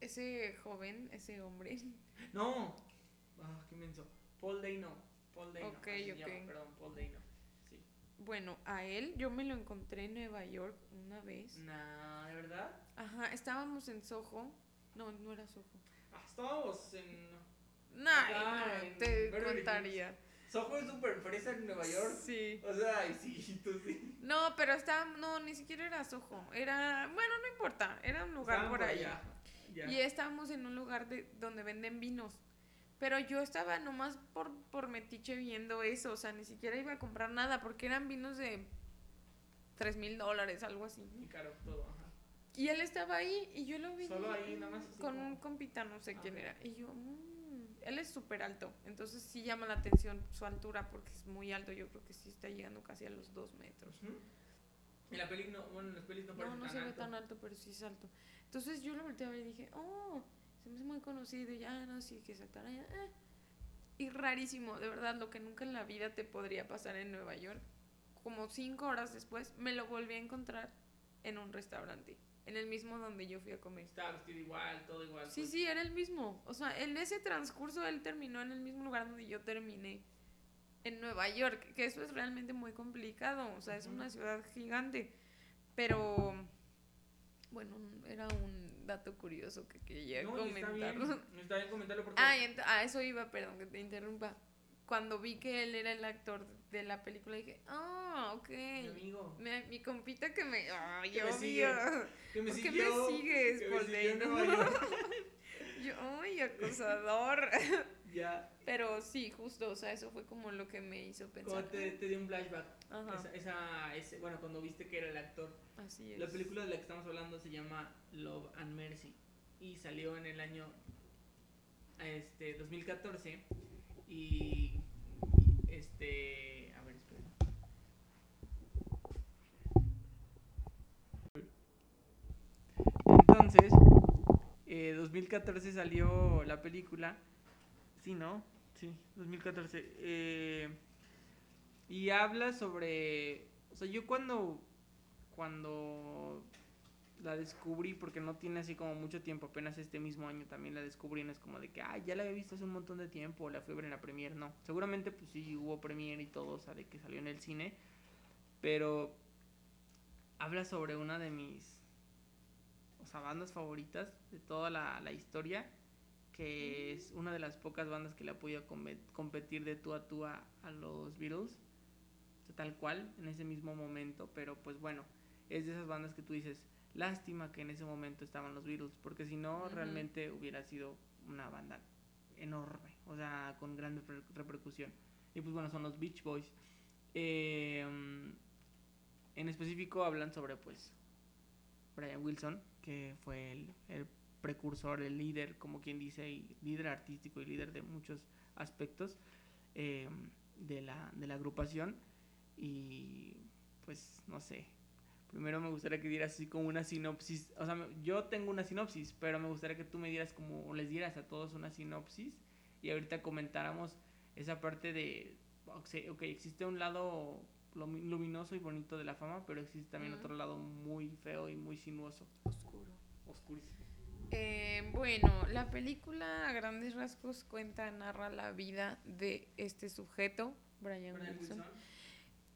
ese joven, ese hombre, ¡No! Ah, qué menso. Paul Dano. Paul Dano. Ok, así ok. llama, perdón, Paul Dano. Sí. bueno, a él yo me lo encontré en Nueva York una vez. Nah, ¿de verdad? Ajá, estábamos en Soho. No, no era Soho. Ah, estábamos en. No, Acá no, en te contaría. Soho es súper fresa en Nueva York. Sí. O sea, y sí, tú sí. No, pero estaba, no, ni siquiera era Soho. Era, bueno, no importa, era un lugar por allá. Ya. Y estábamos en un lugar de, donde venden vinos. Pero yo estaba nomás por, por metiche viendo eso. O sea, ni siquiera iba a comprar nada porque eran vinos de 3 mil dólares, algo así. Muy caro todo, ajá. Y él estaba ahí y yo lo vi. Solo ahí, nada más Con como- un compita, no sé Ah, quién era. Y yo, mm, él es súper alto. Entonces sí llama la atención su altura porque es muy alto. Yo creo que sí está llegando casi a los 2 metros. Ujú. En la peli no, bueno, en las pelis no No, no tan se ve tan alto, pero sí es alto. Entonces yo lo volteé a ver y dije, oh, se me hace muy conocido. Ya, no, sí, que exacto. allá. eh. Y rarísimo, de verdad, lo que nunca en la vida te podría pasar en Nueva York. Como cinco horas después, me lo volví a encontrar en un restaurante. En el mismo donde yo fui a comer. Estaba vestido igual, todo igual. Sí, pues. sí, era el mismo. O sea, en ese transcurso él terminó en el mismo lugar donde yo terminé. En Nueva York, que eso es realmente muy complicado. O sea, es una ciudad gigante. Pero, bueno, era un dato curioso que quería No, y está comentar. bien, está bien comentarlo porque... Ah, a eso iba, perdón que te interrumpa. Cuando vi que él era el actor de la película, dije, ah, ok. Mi amigo. Mi, mi compita que me... ¡Ay, Que me sigue. Que me ¿Por qué me sigues, York. Yo, ¡ay, acosador! ya. Pero sí, justo, o sea, eso fue como lo que me hizo pensar. te, te dio un flashback. Ajá, Esa, esa, ese, bueno, cuando viste que era el actor. así es. La película de la que estamos hablando se llama Love and Mercy y salió en el año este 2014 y este a ver espera. Entonces 2014 salió la película. Sí, ¿no? Sí, 2014. Eh, y habla sobre... O sea, yo cuando... Cuando la descubrí, porque no tiene así como mucho tiempo, apenas este mismo año también la descubrí, no es como de que, ah, ya la había visto hace un montón de tiempo, la fui a ver en la premiere, no. Seguramente pues sí hubo premiere y todo, o sea, de que salió en el cine, pero habla sobre una de mis, o sea, bandas favoritas de toda la, la historia, que es una de las pocas bandas que le ha podido competir de tú a tú a, a los Beatles, tal cual, en ese mismo momento, pero pues bueno, es de esas bandas que tú dices, lástima que en ese momento estaban los Beatles, porque si no, realmente hubiera sido una banda enorme, o sea, con gran reper- repercusión. Y pues bueno, son los Beach Boys. Eh, en específico hablan sobre pues Brian Wilson, que fue el, el precursor, el líder, como quien dice, y líder artístico y líder de muchos aspectos eh, de, la, de la agrupación. Y pues no sé, primero me gustaría que dieras así como una sinopsis, o sea, yo tengo una sinopsis, pero me gustaría que tú me dieras como, o les dieras a todos una sinopsis y ahorita comentáramos esa parte de, ok, existe un lado lumi- luminoso y bonito de la fama, pero existe también otro lado muy feo y muy sinuoso, Oscuro. oscurísimo. Eh, bueno, la película a grandes rasgos cuenta, narra la vida de este sujeto, Brian, Brian Wilson, Wilson,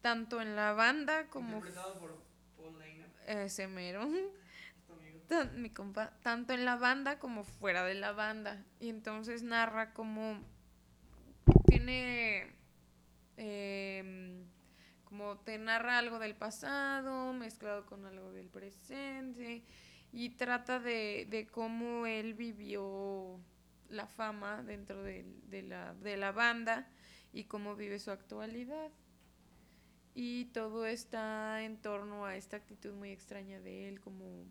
tanto en la banda como interpretado por ese mero, tan- mi compa, tanto en la banda como fuera de la banda. Y entonces narra como tiene em, como te narra algo del pasado mezclado con algo del presente y trata de, de cómo él vivió la fama dentro del- de, la, de la banda y cómo vive su actualidad. Y todo está en torno a esta actitud muy extraña de él, como,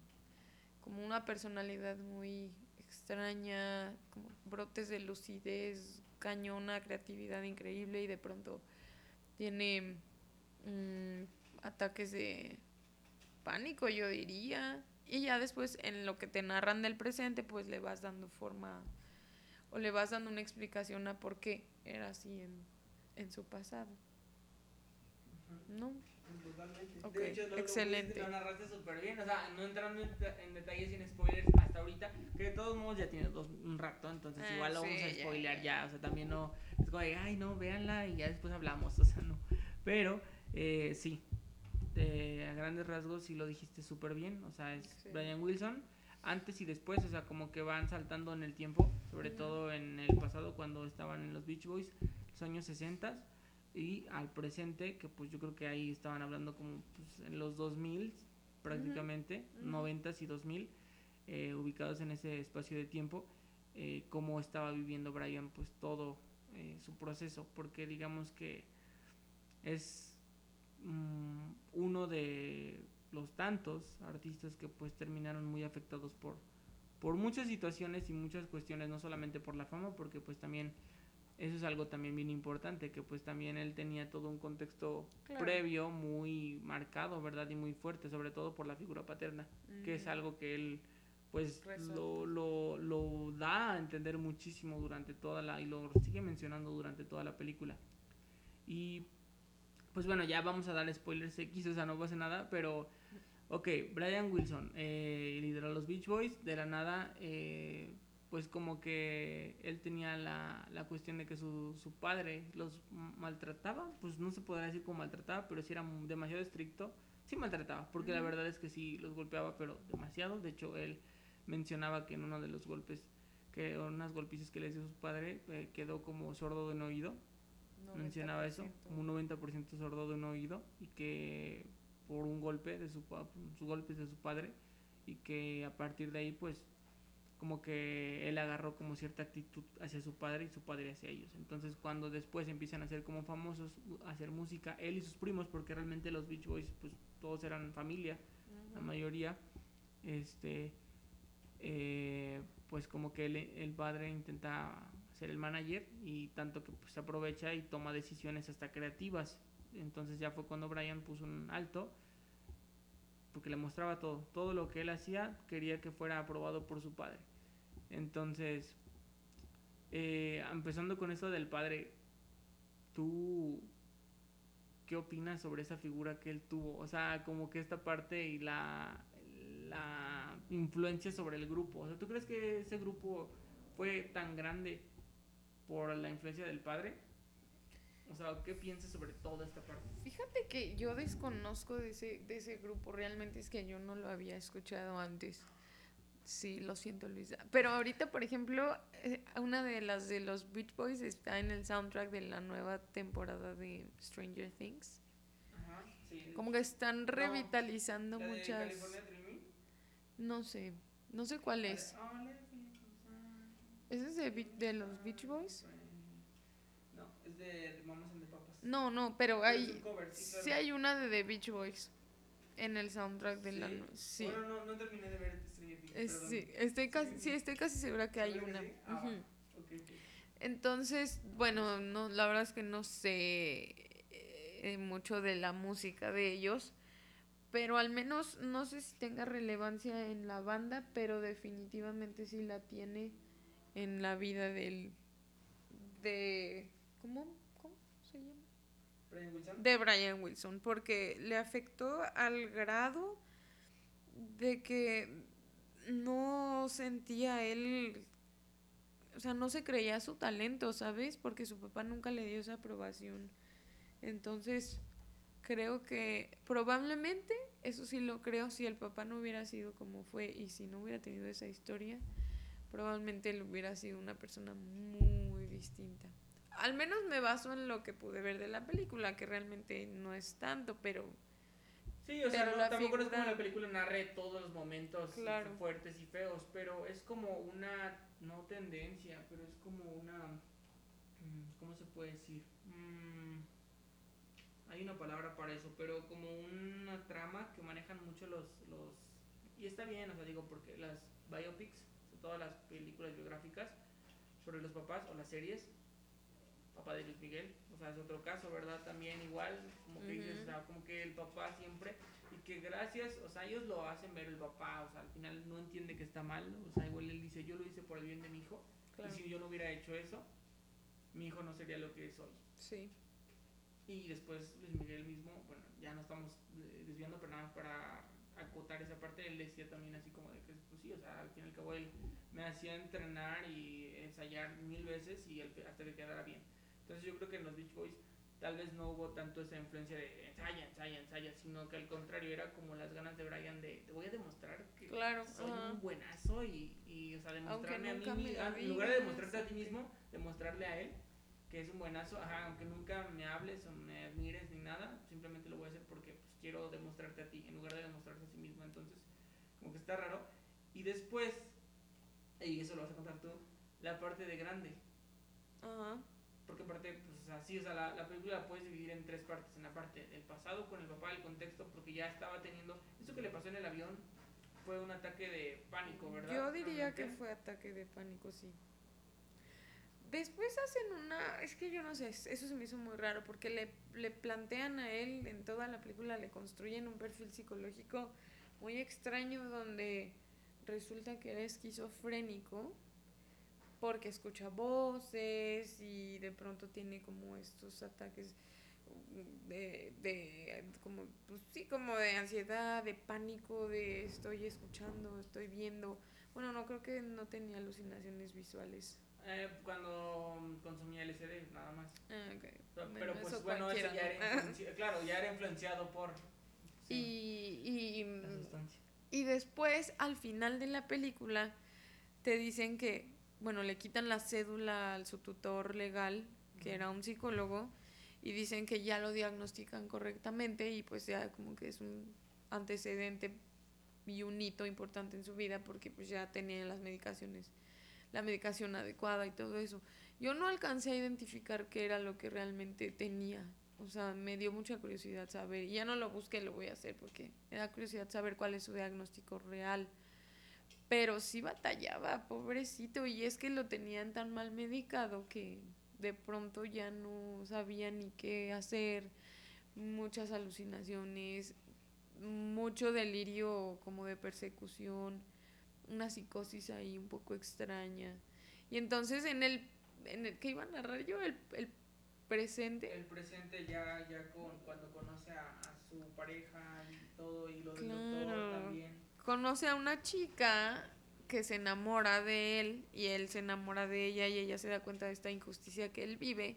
como una personalidad muy extraña, como brotes de lucidez, cañona, creatividad increíble y de pronto tiene mm, ataques de pánico, yo diría. Y ya después en lo que te narran del presente, pues le vas dando forma o le vas dando una explicación a por qué era así en, en su pasado. ¿No? Totalmente. Ok, de hecho, lo- excelente. Lo, narraste súper bien. O sea, no entrando en, en detalles sin spoilers hasta ahorita, que de todos modos ya tiene dos, un rato, entonces Ah, igual lo vamos a spoilear ya. ya, O sea, también no. Es como de, ay, no, véanla y ya después hablamos. O sea, no. Pero, eh, sí. eh, a grandes rasgos sí lo dijiste súper bien. O sea, es Sí. Brian Wilson. Antes y después, o sea, como que van saltando en el tiempo, sobre todo en el pasado cuando estaban en los Beach Boys, los años 60 y al presente, que pues yo creo que ahí estaban hablando como pues, en los 2000 prácticamente, ujú. 90s y 2000, eh, ubicados en ese espacio de tiempo, eh, cómo estaba viviendo Brian pues todo eh, su proceso, porque digamos que es mm, uno de los tantos artistas que pues terminaron muy afectados por por muchas situaciones y muchas cuestiones, no solamente por la fama, porque pues también eso es algo también bien importante, que pues también él tenía todo un contexto Claro. previo muy marcado, ¿verdad? Y muy fuerte, sobre todo por la figura paterna, que es algo que él pues lo, lo, lo da a entender muchísimo durante toda la, y lo sigue mencionando durante toda la película. Y pues bueno, ya vamos a dar spoilers X, o sea, no pasa nada, pero ok, Brian Wilson eh, lideró a los Beach Boys, de la nada, eh, pues como que él tenía la, la cuestión de que su, su padre los maltrataba, pues no se podrá decir como maltrataba, pero sí era demasiado estricto, sí maltrataba, porque la verdad es que sí los golpeaba, pero demasiado, de hecho él mencionaba que en uno de los golpes, que unas golpizas que le dio su padre, eh, quedó como sordo de un oído, mencionaba eso, 90%. como un 90% sordo de un oído y que por un golpe de su sus golpes de su padre y que a partir de ahí pues como que él agarró como cierta actitud hacia su padre y su padre hacia ellos. Entonces cuando después empiezan a ser como famosos, a hacer música, él y sus primos, porque realmente los Beach Boys pues todos eran familia, la mayoría, este, eh, pues como que él- el padre intenta ser el manager y tanto que pues, se aprovecha y toma decisiones hasta creativas. Entonces ya fue cuando Brian puso un alto porque le mostraba todo, todo lo que él hacía quería que fuera aprobado por su padre. Entonces, eh, empezando con eso del padre, ¿tú qué opinas sobre esa figura que él tuvo? O sea, como que esta parte y la, la influencia sobre el grupo. O sea, ¿tú crees que ese grupo fue tan grande por la influencia del padre? O sea, ¿qué piensas sobre toda esta parte? Fíjate que yo desconozco de ese, de ese grupo, realmente es que yo no lo había escuchado antes. Sí, lo siento, Luisa. Pero ahorita, por ejemplo, eh, una de las de los Beach Boys está en el soundtrack de la nueva temporada de Stranger Things. Ajá, sí. Como que están revitalizando ¿La de muchas... Dreaming? No sé, no sé cuál es. ¿Ese es de, de los Beach Boys? Es de Mamas and the Papas. No, no, pero hay... cover, sí, hay una de The Beach Boys en el soundtrack de la... Sí. Bueno, no, no terminé de ver Stranger Things. Es- sí, estoy casi, sí, estoy casi segura que hay ¿Segura que una. Ah. Entonces, bueno, no, la verdad es que no sé eh, mucho de la música de ellos, pero al menos no sé si tenga relevancia en la banda, pero definitivamente sí la tiene en la vida del de ¿cómo, cómo se llama? Brian Wilson. de Brian Wilson, porque le afectó al grado de que no sentía él, o sea, no se creía su talento, ¿sabes? Porque su papá nunca le dio esa aprobación. Entonces, creo que probablemente, eso sí lo creo, si el papá no hubiera sido como fue y si no hubiera tenido esa historia, probablemente él hubiera sido una persona muy distinta. Al menos me baso en lo que pude ver de la película, que realmente no es tanto, pero Sí, o sea, no, tampoco no es como figura- la película narre todos los momentos Claro. fuertes y feos, pero es como una, no tendencia, pero es como una, mm, ¿cómo se puede decir? Mm, hay una palabra para eso, pero como una trama que manejan mucho los, los, y está bien, o sea, digo, porque las biopics, todas las películas biográficas sobre los papás o las series, papá de Luis Miguel, o sea, es otro caso, ¿verdad? También igual, como que dices, Ujú. o sea, como que el papá siempre, y que gracias, o sea, ellos lo hacen ver el papá, o sea, al final no entiende que está mal, o sea, igual él dice, yo lo hice por el bien de mi hijo, claro, y si yo no hubiera hecho eso, mi hijo no sería lo que es hoy. sí. Y después Luis Miguel mismo, bueno, ya no estamos eh, desviando, pero nada más para acotar esa parte, él decía también así como de que, pues sí, o sea, al fin y al cabo él me hacía entrenar y ensayar mil veces y hasta que quedara bien. Entonces yo creo que en los Beach Boys tal vez no hubo tanto esa influencia de ensaya, ensaya, ensaya, sino que al contrario era como las ganas de Brian de te voy a demostrar que Claro, soy ajá. un buenazo y, y o sea, demostrarme a mí, nunca me mi- lo ah, en lugar de demostrarte a ti mismo, demostrarle a él que es un buenazo, ajá, aunque nunca me hables o me admires ni nada, simplemente lo voy a hacer porque pues, quiero demostrarte a ti, en lugar de demostrarse a sí mismo, entonces, como que está raro. Y después, y eso lo vas a contar tú, la parte de grande, Ajá. Porque aparte, pues así, o sea, la, la película la puedes dividir en tres partes, en la parte del pasado con el papá, el contexto, porque ya estaba teniendo, eso que le pasó en el avión fue un ataque de pánico, ¿verdad? Yo diría que fue ataque de pánico, sí. Después hacen una, es que yo no sé, eso se me hizo muy raro porque le, le plantean a él en toda la película, le construyen un perfil psicológico muy extraño donde resulta que era esquizofrénico porque escucha voces y de pronto tiene como estos ataques de, de como pues sí como de ansiedad de pánico de estoy escuchando estoy viendo bueno no creo que no tenía alucinaciones visuales Eh, cuando mm, consumía LSD, nada más. Ah. Pero, Bueno, pero, pues eso bueno, eso ya era claro, ya era influenciado por sí, y, y, la sustancia. Y después, al final de la película, te dicen que, bueno, le quitan la cédula al su tutor legal, que era un psicólogo, y dicen que ya lo diagnostican correctamente y pues ya como que es un antecedente y un hito importante en su vida porque pues ya tenía las medicaciones, la medicación adecuada y todo eso. Yo no alcancé a identificar qué era lo que realmente tenía. O sea, me dio mucha curiosidad saber. Y ya no lo busqué, lo voy a hacer porque me da curiosidad saber cuál es su diagnóstico real. Pero sí batallaba, pobrecito. Y es que lo tenían tan mal medicado que de pronto ya no sabía ni qué hacer. Muchas alucinaciones, mucho delirio como de persecución. una psicosis ahí un poco extraña. Y entonces en el, en el que iba a narrar yo, el, el presente. El presente ya, ya con, cuando conoce a, a su pareja y todo, y lo del Claro. doctor también. Conoce a una chica que se enamora de él y él se enamora de ella y ella se da cuenta de esta injusticia que él vive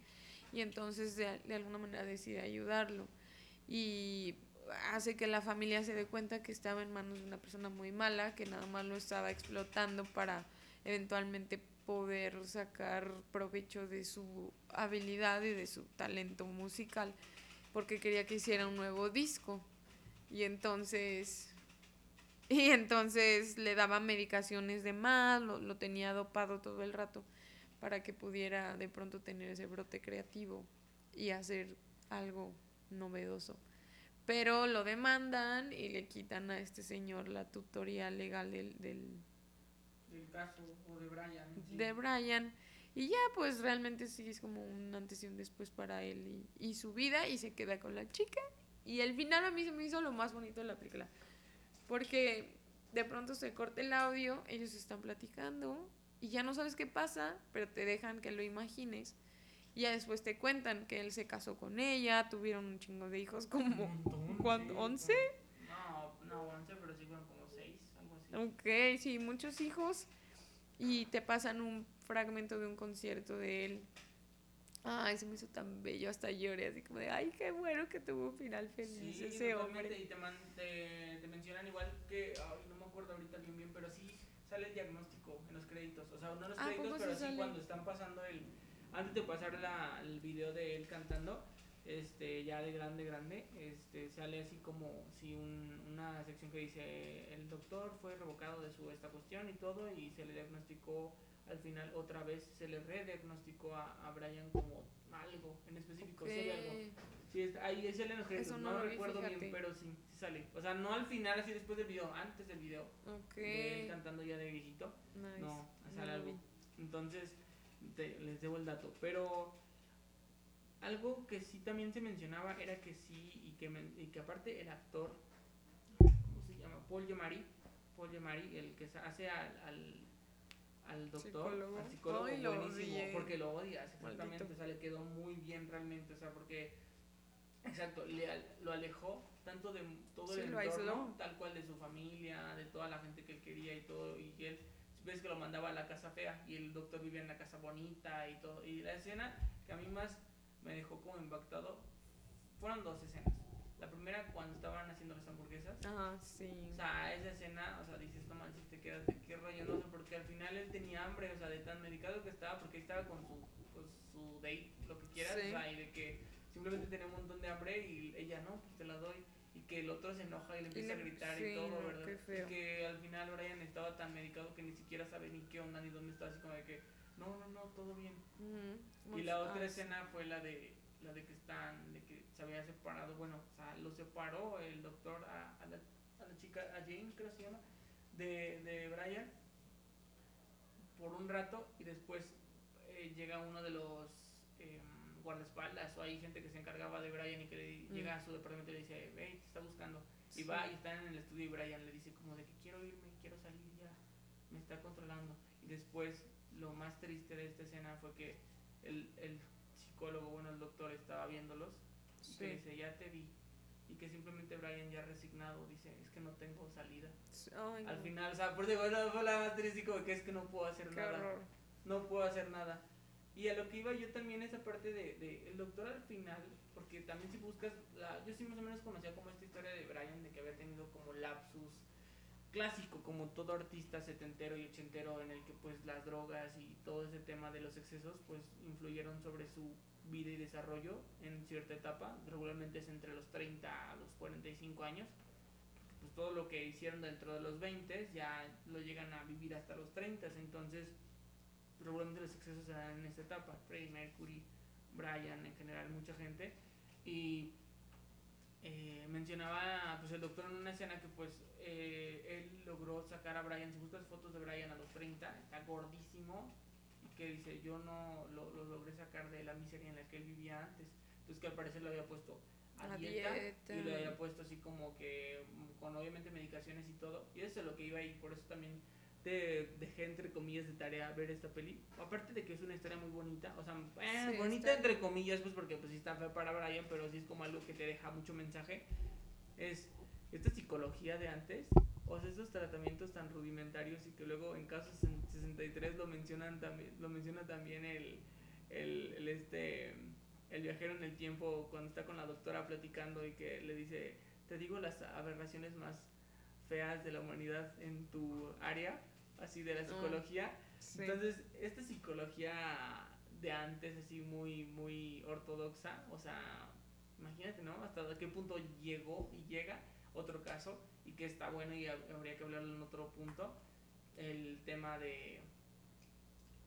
y entonces de, alguna manera decide ayudarlo. Y hace que la familia se dé cuenta que estaba en manos de una persona muy mala que nada más lo estaba explotando para eventualmente poder sacar provecho de su habilidad y de su talento musical porque quería que hiciera un nuevo disco. Y entonces y entonces le daba medicaciones de más, lo, lo tenía dopado todo el rato para que pudiera de pronto tener ese brote creativo y hacer algo novedoso. Pero lo demandan y le quitan a este señor la tutoría legal del, del, Del caso, o de Brian. sí. de Brian. Y ya pues realmente sí es como un antes y un después para él y, y su vida y se queda con la chica. Y el final a mí se me hizo lo más bonito de la película. Porque de pronto se corta el audio, ellos están platicando y ya no sabes qué pasa, pero te dejan que lo imagines. Y ya después te cuentan que él se casó con ella, tuvieron un chingo de hijos, como ¿cuánto? sí, ¿11? como- No, no 11, pero sí fueron como 6, algo así. Ok, sí, muchos hijos. Y te pasan un fragmento de un concierto de él. Ay, se me hizo tan bello, hasta lloré, así como de, ay, qué bueno que tuvo un final feliz Sí, ese hombre. Y te, man- te, te mencionan igual que, no me acuerdo ahorita bien bien, pero sí sale el diagnóstico en los créditos. O sea, no en los ¿A créditos, pero sí sale? cuando están pasando el... Antes de pasar la, el video de él cantando, este, ya de grande, grande, este, sale así como si un, una sección que dice, el doctor fue revocado de su esta cuestión y todo, y se le diagnosticó al final otra vez, se le rediagnosticó a, a Brian como algo en específico, sí hay algo. Sí, ahí los créditos, Eso no, no lo recuerdo fíjate. bien, pero sí, sí sale. O sea, no al final, así después del video, antes del video, Ok. de él cantando ya de viejito. Nice. No, No sale lo algo. Entonces, te- les debo el dato. Pero algo que sí también se mencionaba era que sí, y que, y que aparte el actor, ¿cómo se llama? Paul Giamatti, Paul Giamatti, el que hace al, al, al doctor, Psicólogo. al psicólogo, Ay, buenísimo, porque lo odias, exactamente, Maldito. o sea, le quedó muy bien realmente, o sea, porque, exacto, le lo alejó tanto de todo Sí, el entorno, aisló. tal cual de su familia, de toda la gente que él quería y todo, y él, ves que lo mandaba a la casa fea, y el doctor vivía en la casa bonita y todo, y la escena que a mí más me dejó como impactado, fueron dos escenas. La primera cuando estaban haciendo las hamburguesas, Ajá, sí. o sea, esa escena, o sea, dices, no manches, te quedas de qué rollo, no sé, porque al final él tenía hambre, o sea, de tan medicado que estaba, porque estaba con su, con su date, lo que quieras, Sí. o sea, y de que simplemente tenía un montón de hambre y ella, no, pues te la doy, y que el otro se enoja y le empieza le- a gritar sí, y todo, no, ¿verdad? qué feo. Y que al final Brian estaba tan medicado que ni siquiera sabe ni qué onda ni dónde está, así como de que, no, no, no, todo bien. Y la Ah, otra sí. escena fue la de la de que están, de que se había separado, bueno, o sea, lo separó el doctor a, a, la, a la chica, a Jane creo que se llama, de, de Brian, por un rato y después eh, llega uno de los eh, guardaespaldas o hay gente que se encargaba de Brian y que le Mm. llega a su departamento y le dice, hey, te está buscando. Y va y están en el estudio y Brian le dice como de que quiero irme, quiero salir ya, me está controlando. Y después lo más triste de esta escena fue que el, el psicólogo, bueno, el doctor estaba viéndolos y que Sí. dice, ya te vi. Y que simplemente Brian ya resignado dice, es que no tengo salida. Al no, final, o sea, por eso bueno, fue la más triste que es que no puedo hacer Qué nada horror. no puedo hacer nada. Y a lo que iba yo también esa parte de, de el doctor al final, porque también si buscas, la, yo sí más o menos conocía como esta historia de Brian, de que había tenido como lapsus clásico, como todo artista setentero y ochentero, en el que pues las drogas y todo ese tema de los excesos pues influyeron sobre su vida y desarrollo en cierta etapa, regularmente es entre los 30 a los 45 años, pues todo lo que hicieron dentro de los 20 ya lo llegan a vivir hasta los 30, entonces regularmente los excesos se dan en esta etapa, Freddie Mercury, Brian, en general mucha gente, y eh, mencionaba pues el doctor en una escena que pues eh, él logró sacar a Brian, si buscas fotos de Brian a los 30, está gordísimo, y que dice yo no lo, lo logré sacar de la miseria en la que él vivía antes, entonces que al parecer lo había puesto a, A dieta, dieta. y lo había puesto así como que mm, con obviamente medicaciones y todo, y eso es lo que iba ahí, por eso también te dejé entre comillas de tarea ver esta peli. Aparte de que es una historia muy bonita, o sea, eh, Sí, bonita entre comillas, pues porque pues sí está fea para Brian, pero sí es como algo que te deja mucho mensaje. Es esta psicología de antes, o sea, esos tratamientos tan rudimentarios y que luego en caso 63 lo mencionan también, lo menciona también el, el, el este el viajero en el tiempo cuando está con la doctora platicando y que le dice, te digo las aberraciones más feas de la humanidad en tu área, así de la psicología. Sí. Entonces, esta psicología de antes, así muy, muy ortodoxa, o sea, imagínate, ¿no? Hasta qué punto llegó y llega otro caso, y que está bueno y hab- habría que hablarlo en otro punto, el tema de...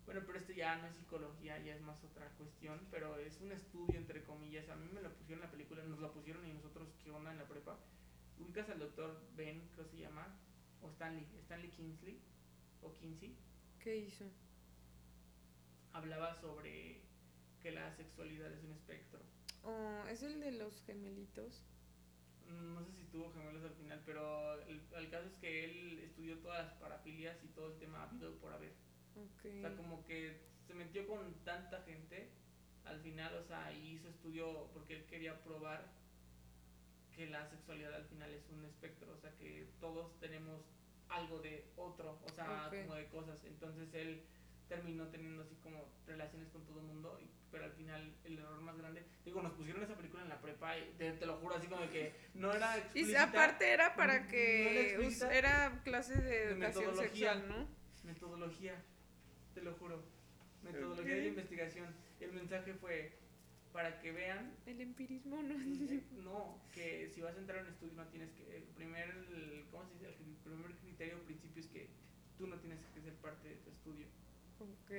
Bueno, pero este ya no es psicología, ya es más otra cuestión, pero es un estudio entre comillas. A mí me lo pusieron en la película, nos la pusieron y nosotros, ¿qué onda en la prepa? Ubicas al doctor Ben, creo que se llama, o Stanley, Stanley Kingsley, o Kinsey, ¿Qué hizo? hablaba sobre que la sexualidad es un espectro. Oh, es el de los gemelitos. Mm, No sé si tuvo gemelos al final, pero el, el caso es que él estudió todas las parafilias y todo el tema habido por haber. Ok. O sea, como que se metió con tanta gente al final, o sea, y hizo estudio porque él quería probar que la sexualidad al final es un espectro, o sea, que todos tenemos algo de otro, o sea, como de cosas. Entonces él terminó teniendo así como relaciones con todo el mundo, y- pero al final el error más grande, digo, nos pusieron esa película en la prepa y te, te lo juro así como de que no era Y explícita, aparte era no para era que explícita, us- era clase de de educación metodología. sexual, ¿no? Metodología, te lo juro. Metodología de investigación. El mensaje fue para que vean, El empirismo, ¿no? eh, no, que si vas a entrar a un estudio no tienes que, el primer, el- ¿cómo se dice? El primer criterio o principio es que tú no tienes que ser parte de tu estudio. Ok.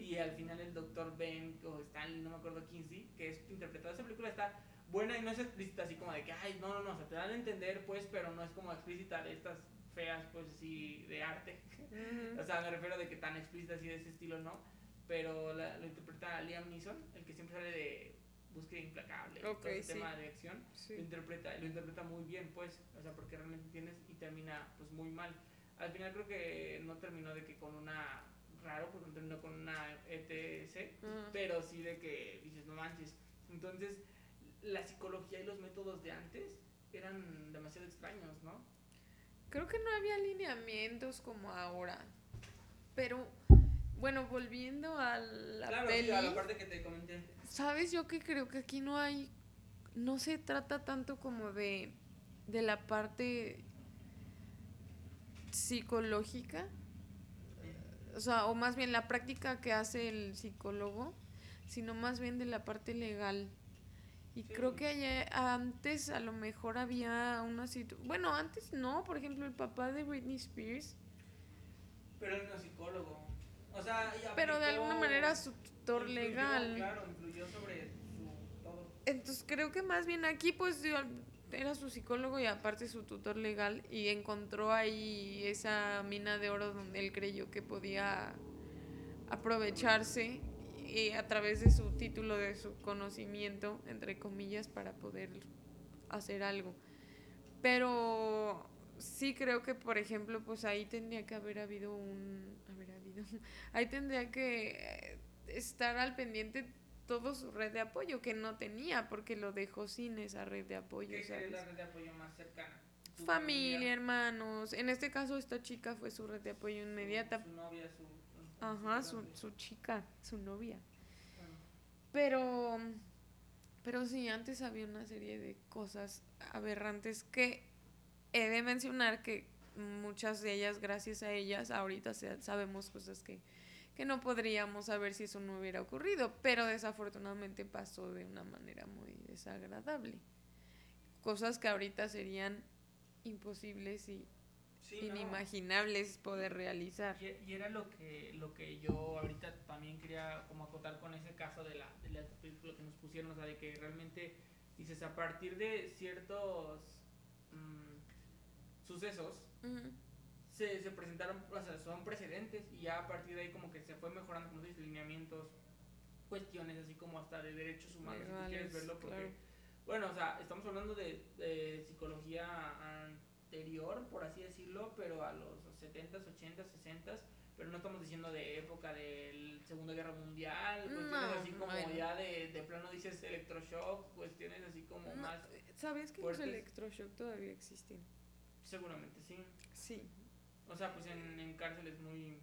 Y al final el doctor Ben o Stanley, no me acuerdo Kinsey, que es interpretado, esa película está buena y no es explícita así como de que, ay, no, no, no, o sea, te dan a entender pues, pero no es como explícita de estas feas pues así de arte. O sea, me refiero de que tan explícita así de ese estilo, ¿no? Pero la- lo interpreta Liam Neeson, el que siempre sale de búsqueda implacable, todo sí. tema de acción. Sí. Lo interpreta, lo interpreta muy bien, pues, o sea, porque realmente entiendes y termina pues muy mal. Al final creo que no terminó de que con una raro, porque no terminó con una ETC, pero sí de que dices, no manches. Entonces, la psicología y los métodos de antes eran demasiado extraños, ¿no? Creo que no había lineamientos como ahora. Pero, bueno, volviendo a la claro, peli, sí, a la parte que te comenté. ¿sabes? Yo que creo que aquí no hay, no se trata tanto como de, de la parte psicológica, o sea, o más bien la práctica que hace el psicólogo, sino más bien de la parte legal. Y Sí. creo que allá- antes a lo mejor había una situación, bueno, antes no, por ejemplo, el papá de Britney Spears, Pero no es psicólogo. O sea, y pero de alguna manera su tutor influyó, legal. Claro, influyó sobre su todo. Entonces creo que más bien aquí pues era su psicólogo y aparte su tutor legal y encontró ahí esa mina de oro donde él creyó que podía aprovecharse y a través de su título, de su conocimiento, entre comillas, para poder hacer algo. Pero sí creo que, por ejemplo, pues ahí tendría que haber habido un... Haber habido... Ahí tendría que eh, estar al pendiente todo su red de apoyo, que no tenía, porque lo dejó sin esa red de apoyo, ¿Qué es ¿sabes? la red de apoyo más cercana? Su Familia, hermanos. En este caso, esta chica fue su red de apoyo su- inmediata. Su, novia, su. Ajá, su, su chica, su novia. Bueno, Pero, pero sí, antes había una serie de cosas aberrantes que he de mencionar que muchas de ellas, gracias a ellas, ahorita sabemos cosas que, que no podríamos saber si eso no hubiera ocurrido, pero desafortunadamente pasó de una manera muy desagradable. Cosas que ahorita serían imposibles y sí, no. inimaginables poder realizar. Y, y era lo que, lo que yo ahorita también quería como acotar con ese caso de la, de la película que nos pusieron, o sea, de que realmente dices, a partir de ciertos mm, sucesos, Ujú. se, se presentaron, o sea, son precedentes y ya a partir de ahí como que se fue mejorando, como dices, lineamientos, cuestiones así como hasta de derechos humanos, si tú quieres Legales, verlo, porque, claro. bueno, o sea, estamos hablando de, de psicología anterior, por así decirlo, pero a los 70s, 80s, 60s, pero no estamos diciendo de época de Segunda Guerra Mundial, cuestiones No, así como bueno. ya de, de plano dices electroshock, cuestiones así como No, más, ¿Sabes que los fuertes. electroshock todavía existen? Seguramente sí. Sí. O sea, pues en, en cárceles muy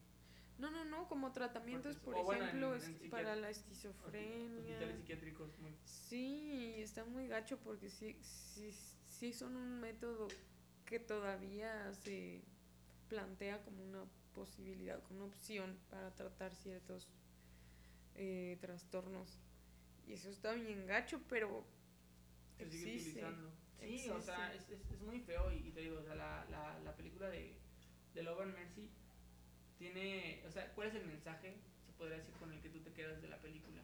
No, no, no, como tratamientos, por bueno, ejemplo, en para la hospitales esquizofrenia. psiquiátricos muy Sí, está muy gacho porque sí, sí, sí son un método que todavía se plantea como una posibilidad, como una opción para tratar ciertos eh, trastornos. Y eso está bien gacho, pero se sigue existe. utilizando. Sí, o sea, es, es, es muy feo y, y te digo, o sea, la, la, la película de, de Love and Mercy tiene, o sea, ¿cuál es el mensaje, se podría decir, con el que tú te quedas de la película?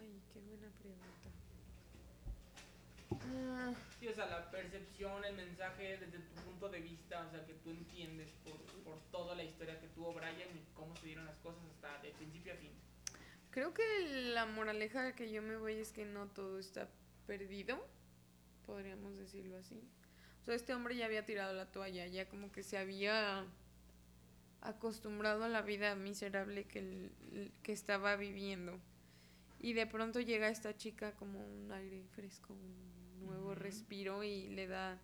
Ay, qué buena pregunta. Ah, Sí, o sea, la percepción, el mensaje desde tu punto de vista, o sea, que tú entiendes por, por toda la historia que tuvo Brian y cómo se dieron las cosas hasta de principio a fin. Creo que la moraleja que yo me voy es que no todo está perdido, podríamos decirlo así. O sea, este hombre ya había tirado la toalla, ya como que se había acostumbrado a la vida miserable que, el- que estaba viviendo. Y de pronto llega esta chica como un aire fresco, un nuevo Ujú. respiro y le da,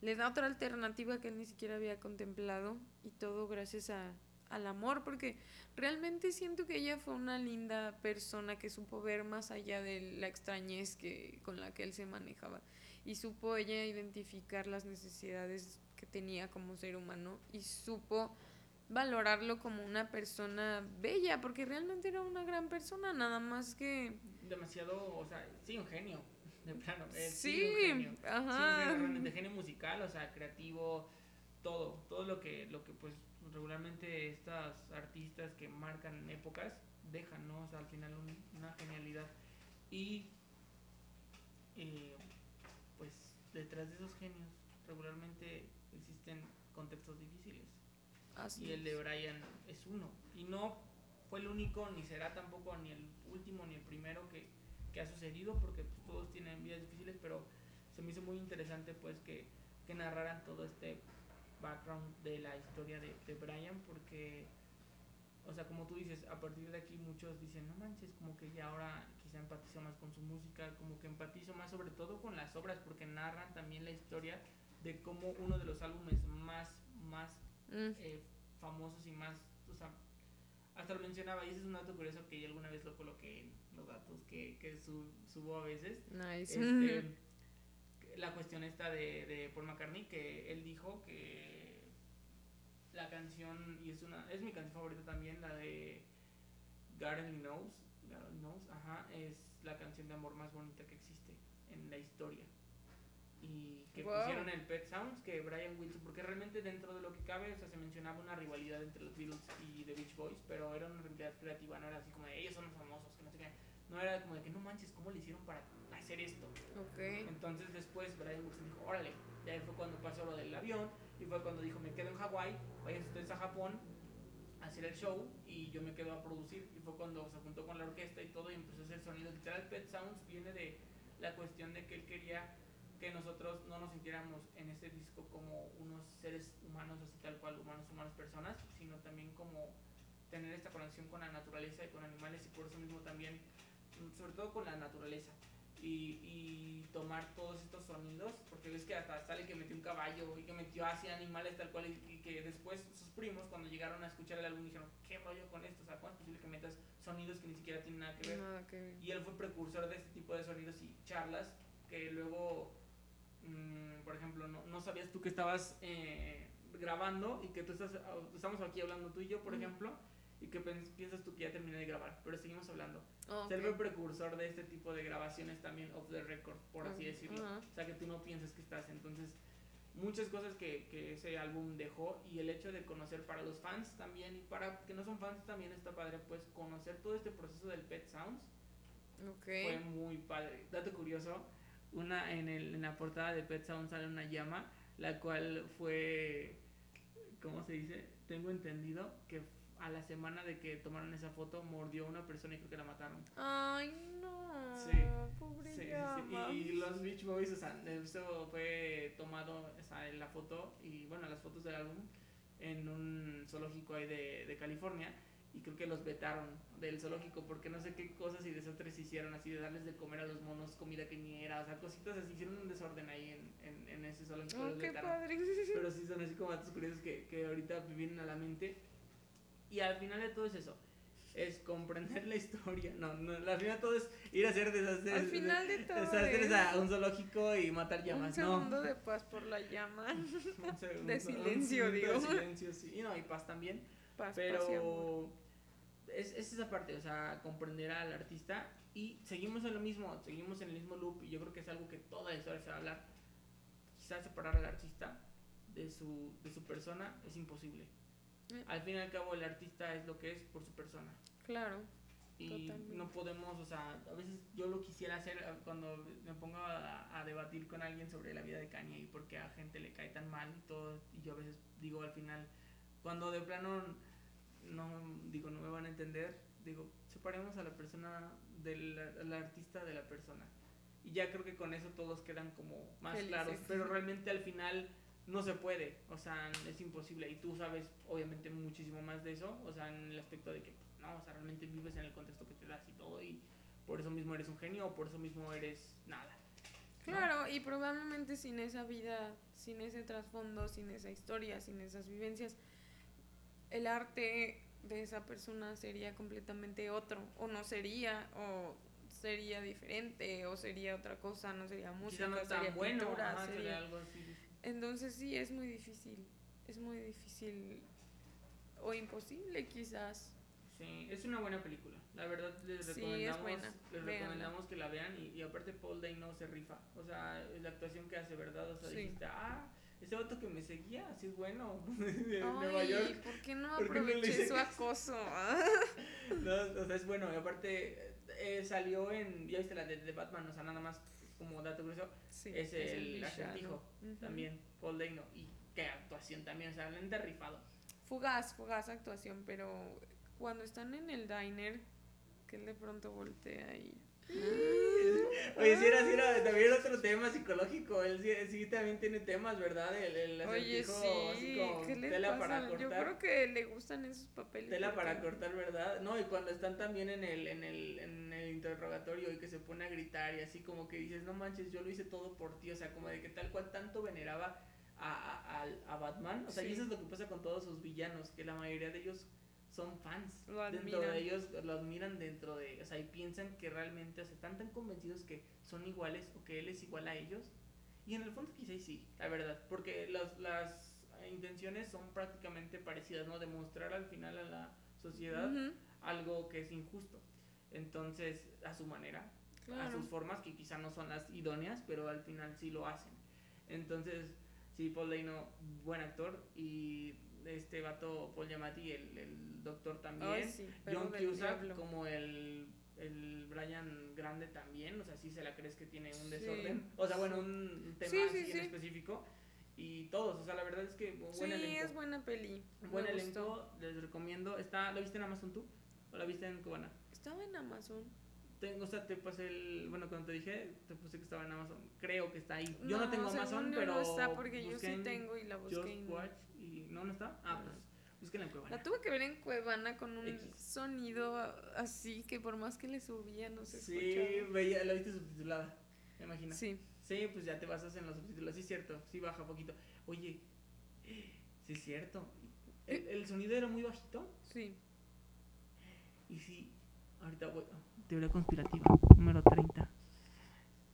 le da otra alternativa que él ni siquiera había contemplado. Y todo gracias a, al amor, porque realmente siento que ella fue una linda persona que supo ver más allá de la extrañez que, con la que él se manejaba. Y supo ella identificar las necesidades que tenía como ser humano y supo valorarlo como una persona bella, porque realmente era una gran persona, nada más que... Demasiado, o sea, sí, un genio, de plano. es Sí, un genio. Sí, ajá. genio, realmente genio musical, o sea, creativo, todo, todo lo que, lo que pues regularmente estas artistas que marcan épocas dejan, ¿no? O sea, al final un- una genialidad. Y eh, detrás de esos genios regularmente existen contextos difíciles. Así Y el de. Brian es uno. Y no fue el único, ni será tampoco ni el último, ni el primero que, que ha sucedido, porque pues, todos tienen vidas difíciles, pero se me hizo muy interesante pues que, que narraran todo este background de la historia de, de Brian, porque, o sea, como tú dices, a partir de aquí muchos dicen, no manches, como que ya ahora quizá empatizo más con su música, como que empatizo más sobre todo con las obras, porque narran también la historia de cómo uno de los álbumes más, más Mm, eh, famosos y más, o sea, hasta lo mencionaba, y ese es un dato curioso que yo alguna vez lo coloqué en los datos que, que su- subo a veces. nice. Este, la cuestión esta de, de Paul McCartney, que él dijo que la canción, y es una es mi canción favorita también, la de God Only Knows, God Only Knows, ajá, es la canción de amor más bonita que existe en la historia. Y que Wow. pusieron el Pet Sounds, que Brian Wilson, porque realmente dentro de lo que cabe, o sea, se mencionaba una rivalidad entre los Beatles y The Beach Boys, pero era una rivalidad creativa, no era así como de ellos son los famosos, que no sé qué. No era como de que no manches, ¿cómo le hicieron para hacer esto? ok. Entonces después Brian Wilson dijo, órale, y ahí fue cuando pasó lo del avión y fue cuando dijo, me quedo en Hawái, vayan ustedes a Japón a hacer el show y yo me quedo a producir. Y fue cuando se juntó con la orquesta y todo y empezó a hacer sonidos. Literal, Pet Sounds viene de la cuestión de que él quería que nosotros no nos sintiéramos en ese disco como unos seres humanos, así tal cual, humanos, humanas personas, sino también como tener esta conexión con la naturaleza y con animales y por eso mismo también, mm, sobre todo con la naturaleza y, y tomar todos estos sonidos, porque ves que hasta sale que metió un caballo y que metió así animales tal cual y, y que después sus primos cuando llegaron a escuchar el álbum dijeron, ¿qué rollo con esto? O sea, ¿cómo es posible que metas sonidos que ni siquiera tienen nada que ver? Nada que ver. Y él fue precursor de este tipo de sonidos y charlas que luego, mm, por ejemplo, no, no sabías tú que estabas eh, grabando y que tú estás, estamos aquí hablando tú y yo, por Ujú. ejemplo, y que piensas tú que ya terminé de grabar, pero seguimos hablando. Oh, Ser ok. el precursor de este tipo de grabaciones también off the record, por así Ajá. decirlo. Ajá. O sea, que tú no piensas que estás. Entonces, muchas cosas que, que ese álbum dejó y el hecho de conocer para los fans también y para que no son fans también está padre, pues conocer todo este proceso del Pet Sounds Ok. fue muy padre. Dato curioso, una en, el, en la portada de Pet Sounds sale una llama, la cual fue, ¿cómo se dice? Tengo entendido que a la semana de que tomaron esa foto, mordió a una persona y creo que la mataron. Ay, no. Sí, Pobre Sí, sí, llama. Y los Beach Boys, o sea, esto fue tomado, o sea, en la foto, y bueno, las fotos del álbum, en un zoológico ahí de, de California, y creo que los vetaron del zoológico porque no sé qué cosas y desastres hicieron, así de darles de comer a los monos comida que ni era, o sea, cositas así, hicieron un desorden ahí en, en, en ese zoológico. Oh, los qué vetaron. padre. Pero sí son así como datos curiosos que, que ahorita vienen a la mente. Y al final de todo es eso. Es comprender la historia. No, no, al final de todo es ir a hacer desastres. Al final de todo desastres es- a un zoológico y matar Un llamas. segundo no. de paz por la llama. Un segundo, de un silencio, segundo digo. De silencio, sí. Y no, y paz también. Paz, paz y amor. Pero es, es esa parte, o sea, comprender al artista y seguimos en lo mismo, seguimos en el mismo loop y yo creo que es algo que toda la historia se va a hablar. Quizás separar al artista de su, de su persona es imposible. Eh. Al fin y al cabo el artista es lo que es por su persona. Claro. Y Totalmente. no podemos, o sea, a veces yo lo quisiera hacer eh, cuando me pongo a, a debatir con alguien sobre la vida de Kanye y por qué a gente le cae tan mal y todo. Y yo a veces digo al final, cuando de plano no, digo, no me van a entender, digo, separemos a la persona del al artista de la persona. Y ya creo que con eso todos quedan como más Felices. claros, pero realmente al final no se puede, o sea, es imposible. Y tú sabes, obviamente, muchísimo más de eso, o sea, en el aspecto de que, pues, no, o sea, realmente vives en el contexto que te das y todo, y por eso mismo eres un genio, o por eso mismo eres nada. ¿no? Claro, y probablemente sin esa vida, sin ese trasfondo, sin esa historia, sin esas vivencias, el arte de esa persona sería completamente otro, o no sería, o sería diferente, o sería otra cosa, no sería música, no sería tan bueno, pintura, ajá, sería- sería algo así. Entonces sí, es muy difícil, es muy difícil, o imposible quizás. Sí, es una buena película. La verdad les Sí, recomendamos, les recomendamos que la vean y, y aparte Paul Dano se rifa. O sea, la actuación que hace, ¿verdad? O sea, Sí. dijiste, ah, ese vato que me seguía, así es bueno. de Nueva Ay, York. ¿por qué no ¿Por qué no aproveché hice su acoso? No, o sea, es bueno. Y aparte eh, salió en, ya viste la de, de Batman, o sea, nada más como dato curioso, Sí, es el, villano. acertijo también, Paul Dano. Y qué actuación también, o sea, le han derrifado. Fugaz, fugaz actuación, pero cuando están en el diner, que él de pronto voltea y... Oye, si era, si era también otro tema psicológico. Él sí, sí también tiene temas, ¿verdad? El, el Oye, así sí, como ¿qué le tela pasa? para Yo cortar. creo que le gustan esos papeles. Tela para cortar, ¿verdad? No, y cuando están también en el, en el, en el interrogatorio y que se pone a gritar y así como que dices, no manches, yo lo hice todo por ti, o sea, como de que tal cual tanto veneraba a, a, a Batman, o sea, y eso es lo que pasa con todos sus villanos, que la mayoría de ellos son fans, Lo dentro de ellos lo admiran dentro de, o sea, y piensan que realmente, o sea, están tan convencidos que son iguales o que él es igual a ellos, y en el fondo quizá y sí, la verdad, porque las, las intenciones son prácticamente parecidas, ¿no? Demostrar al final a la sociedad Ujú, algo que es injusto. Entonces, a su manera, a claro. sus formas, que quizá no son las idóneas, pero al final sí lo hacen. Entonces, sí, Paul Dano, buen actor, y este vato, Paul Giamatti, el, el doctor también. Ay, sí, John Cusack, como el, el Brian Grande también, o sea, sí se la crees que tiene un Sí. desorden. O sea, bueno, un tema Sí, sí, así sí. en específico. Y todos, o sea, la verdad es que buen sí, elenco. es buena peli. Buen me elenco, gustó. les recomiendo. Está, ¿La viste en Amazon tú? ¿O la viste en Cubana? Estaba en Amazon. Tengo, o sea, te pasé el. Bueno, cuando te dije, te puse que estaba en Amazon. Creo que está ahí. Yo no, tengo Amazon, pero. No está porque yo sí en tengo y la busqué. Just no. Watch y. ¿No, no está? Ah, No. pues. Búsquenla en Cuevana. La tuve que ver en Cuevana con un X. sonido así que por más que le subía no se Sí, escuchaba. veía, la viste subtitulada. Me imagino. Sí. Sí. pues ya te basas en los subtítulos. Sí, es cierto. Sí, baja poquito. Oye, sí, es cierto. El, el sonido era muy bajito. Sí. Y si, ahorita voy, teoría conspirativa, número 30.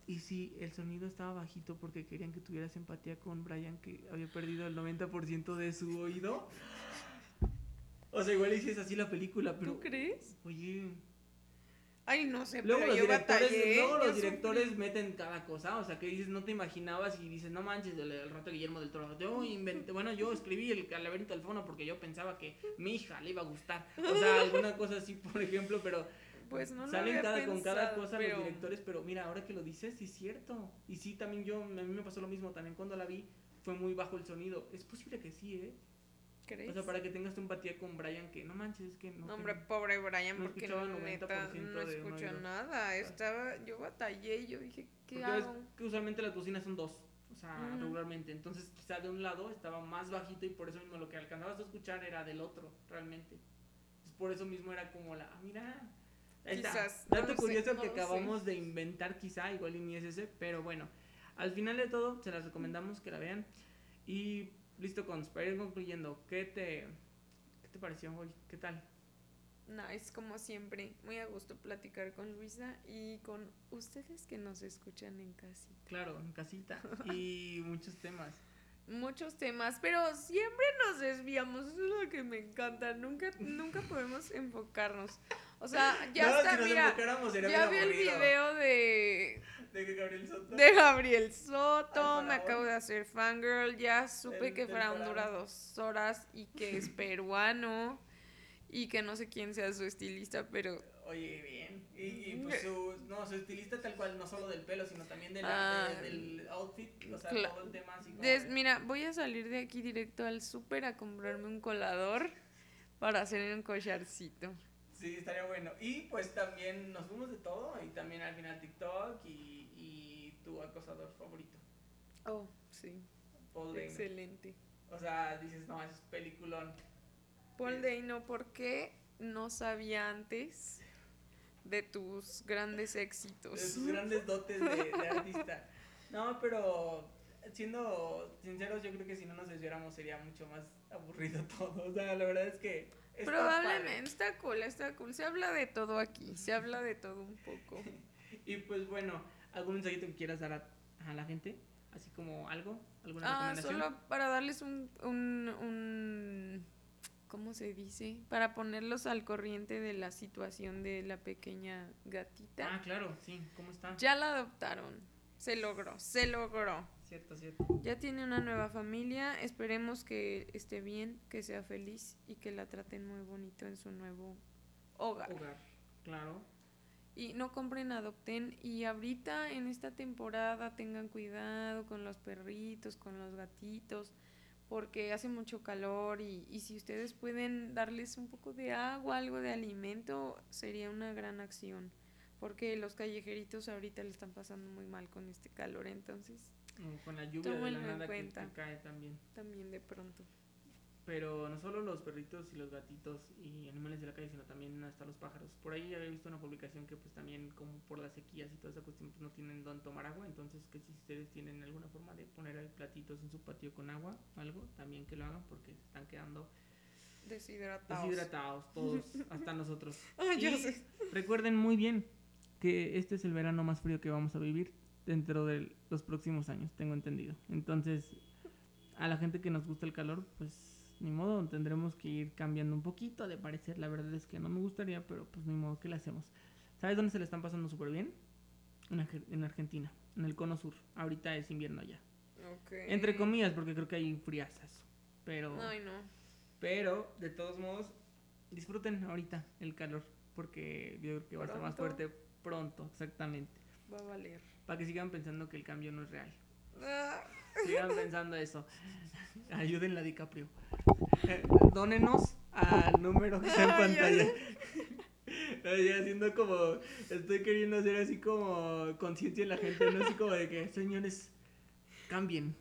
Y si el sonido estaba bajito porque querían que tuvieras empatía con Brian que había perdido el 90% de su oído. O sea, igual hiciste así la película, pero... ¿Tú crees? Oye, Ay, no sé, luego pero los yo directores, batallé. luego yo los directores sufrí. meten cada cosa, o sea, que dices, no te imaginabas y dices, no manches, el, el rato Guillermo del Toro. Yo inventé, bueno, yo escribí el laberinto del fono porque yo pensaba que mi hija le iba a gustar. O sea, alguna cosa así, por ejemplo, pero Pues no lo salen había cada, con cada cosa pero- los directores, pero mira, ahora que lo dices, sí es cierto. Y sí, también yo, a mí me pasó lo mismo, también cuando la vi, fue muy bajo el sonido. Es posible que sí, ¿eh? ¿Crees? O sea, para que tengas tu empatía con Brian, que no manches, es que no. No, hombre, pobre Brian, no porque escuchaba no, 90% neta, no escucha nada. Estaba, yo batallé yo dije, ¿qué Porque ves hago? que usualmente las bocinas son dos, o sea, Ujú. regularmente. Entonces, quizá de un lado estaba más bajito y por eso mismo lo que alcanzabas a escuchar era del otro, realmente. Entonces, por eso mismo era como la, ah, mira. Ahí. Quizás, no Dato sé, curioso no que sé. acabamos de inventar, quizá, igual y ni es ese, pero bueno. Al final de todo, se las recomendamos que la vean. Y listo, con para concluyendo, ¿qué te, ¿qué te pareció hoy? ¿Qué tal? Nice, como siempre. Muy a gusto platicar con Luisa y con ustedes que nos escuchan en casa. Claro, en casita. Y muchos temas. Muchos temas, pero siempre nos desviamos. Eso es lo que me encanta. Nunca, nunca podemos enfocarnos. O sea, ya No, está, si mira. Ya vi el video de, De Gabriel Soto. de Gabriel Soto. Me acabo de hacer fangirl. Ya supe que Faraón dura dos horas y que es peruano. Y que no sé quién sea su estilista, pero Oye, bien. Y, y pues su, no, su estilista tal cual, no solo del pelo, sino también de la- Ah. de- del outfit, o sea, todo el tema así como... Des- de- mira, voy a salir de aquí directo al súper a comprarme un colador para hacer un collarcito. Sí, estaría bueno. Y pues también nos fuimos de todo, y también al final TikTok y, y tu acosador favorito, Oh, sí. Paul Dano. Excelente. O sea, dices, no, es peliculón. Paul. Dano, ¿por qué no sabía antes de tus grandes éxitos? De sus grandes dotes de, de artista. No, pero siendo sinceros, yo creo que si no nos desviáramos sería mucho más aburrido todo. O sea, la verdad es que. Está Probablemente, padre. está cool, está cool. Se habla de todo aquí, se habla de todo un poco. Y pues bueno, ¿algún mensajito que quieras dar a, a la gente? Así como algo, alguna Ah, recomendación. solo para darles un, un, un- ¿cómo se dice? Para ponerlos al corriente de la situación de la pequeña gatita. Ah, claro, sí, ¿cómo está? Ya la adoptaron. Se logró, se logró. Cierto, cierto. Ya tiene una nueva familia. Esperemos que esté bien, que sea feliz y que la traten muy bonito en su nuevo hogar. Hogar, claro. Y no compren, adopten. Y ahorita en esta temporada tengan cuidado con los perritos, con los gatitos, porque hace mucho calor y, y si ustedes pueden darles un poco de agua, algo de alimento, sería una gran acción. Porque los callejeritos ahorita le están pasando muy mal con este calor, entonces O Con la lluvia de la nada que, que cae también. también de pronto. Pero no solo los perritos y los gatitos y animales de la calle, sino también hasta los pájaros. Por ahí había visto una publicación que pues también como por las sequías y toda esa cuestión pues no tienen dónde tomar agua, entonces que si ustedes tienen alguna forma de poner ahí platitos en su patio con agua algo, también que lo hagan porque se están quedando Deshidratados. deshidratados todos, hasta nosotros. Ah, Y sé. Recuerden muy bien que este es el verano más frío que vamos a vivir dentro de los próximos años, tengo entendido. Entonces, a la gente que nos gusta el calor, pues ni modo, tendremos que ir cambiando un poquito de parecer. La verdad es que no me gustaría, pero pues ni modo, ¿qué le hacemos? ¿Sabes dónde se le están pasando súper bien? En, Arge- en Argentina, en el cono sur. Ahorita es invierno ya. Ok. Entre comillas, porque creo que hay friazas. Pero... Ay, no. Pero, de todos modos, disfruten ahorita el calor, porque yo creo que va a estar más fuerte pronto, exactamente. Va a valer. Para que sigan pensando que el cambio no es real. Ah, Sigan pensando eso. Ayúdenla a DiCaprio. Eh, Dónenos al número que está en pantalla. Ay, haciendo como, estoy queriendo hacer así como conciencia en la gente, no así como de que, señores, cambien,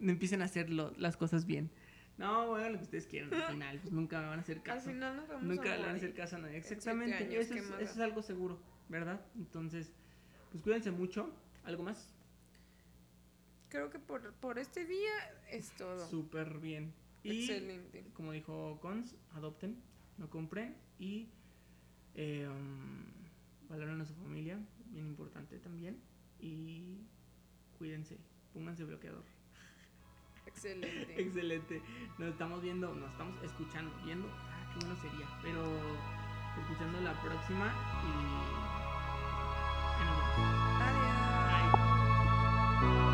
empiecen a hacer las cosas bien. No, hagan lo que ustedes quieran al final, pues nunca me van a hacer al caso. final nos vamos Nunca a le van a hacer caso a nadie. Exactamente, eso, ¿qué es, eso es algo seguro, ¿verdad? Entonces, pues cuídense mucho. ¿Algo más? Creo que por, por este día es todo. Súper bien. Y Excelente. como dijo Cons, adopten, no compren y eh, um, valoren a su familia, bien importante también. Y cuídense, pónganse bloqueador. Excelente. Excelente. Nos estamos viendo, nos estamos escuchando, viendo. Ah, qué bueno sería. Pero escuchando la próxima y. ahí nos vemos. Adiós. Bye.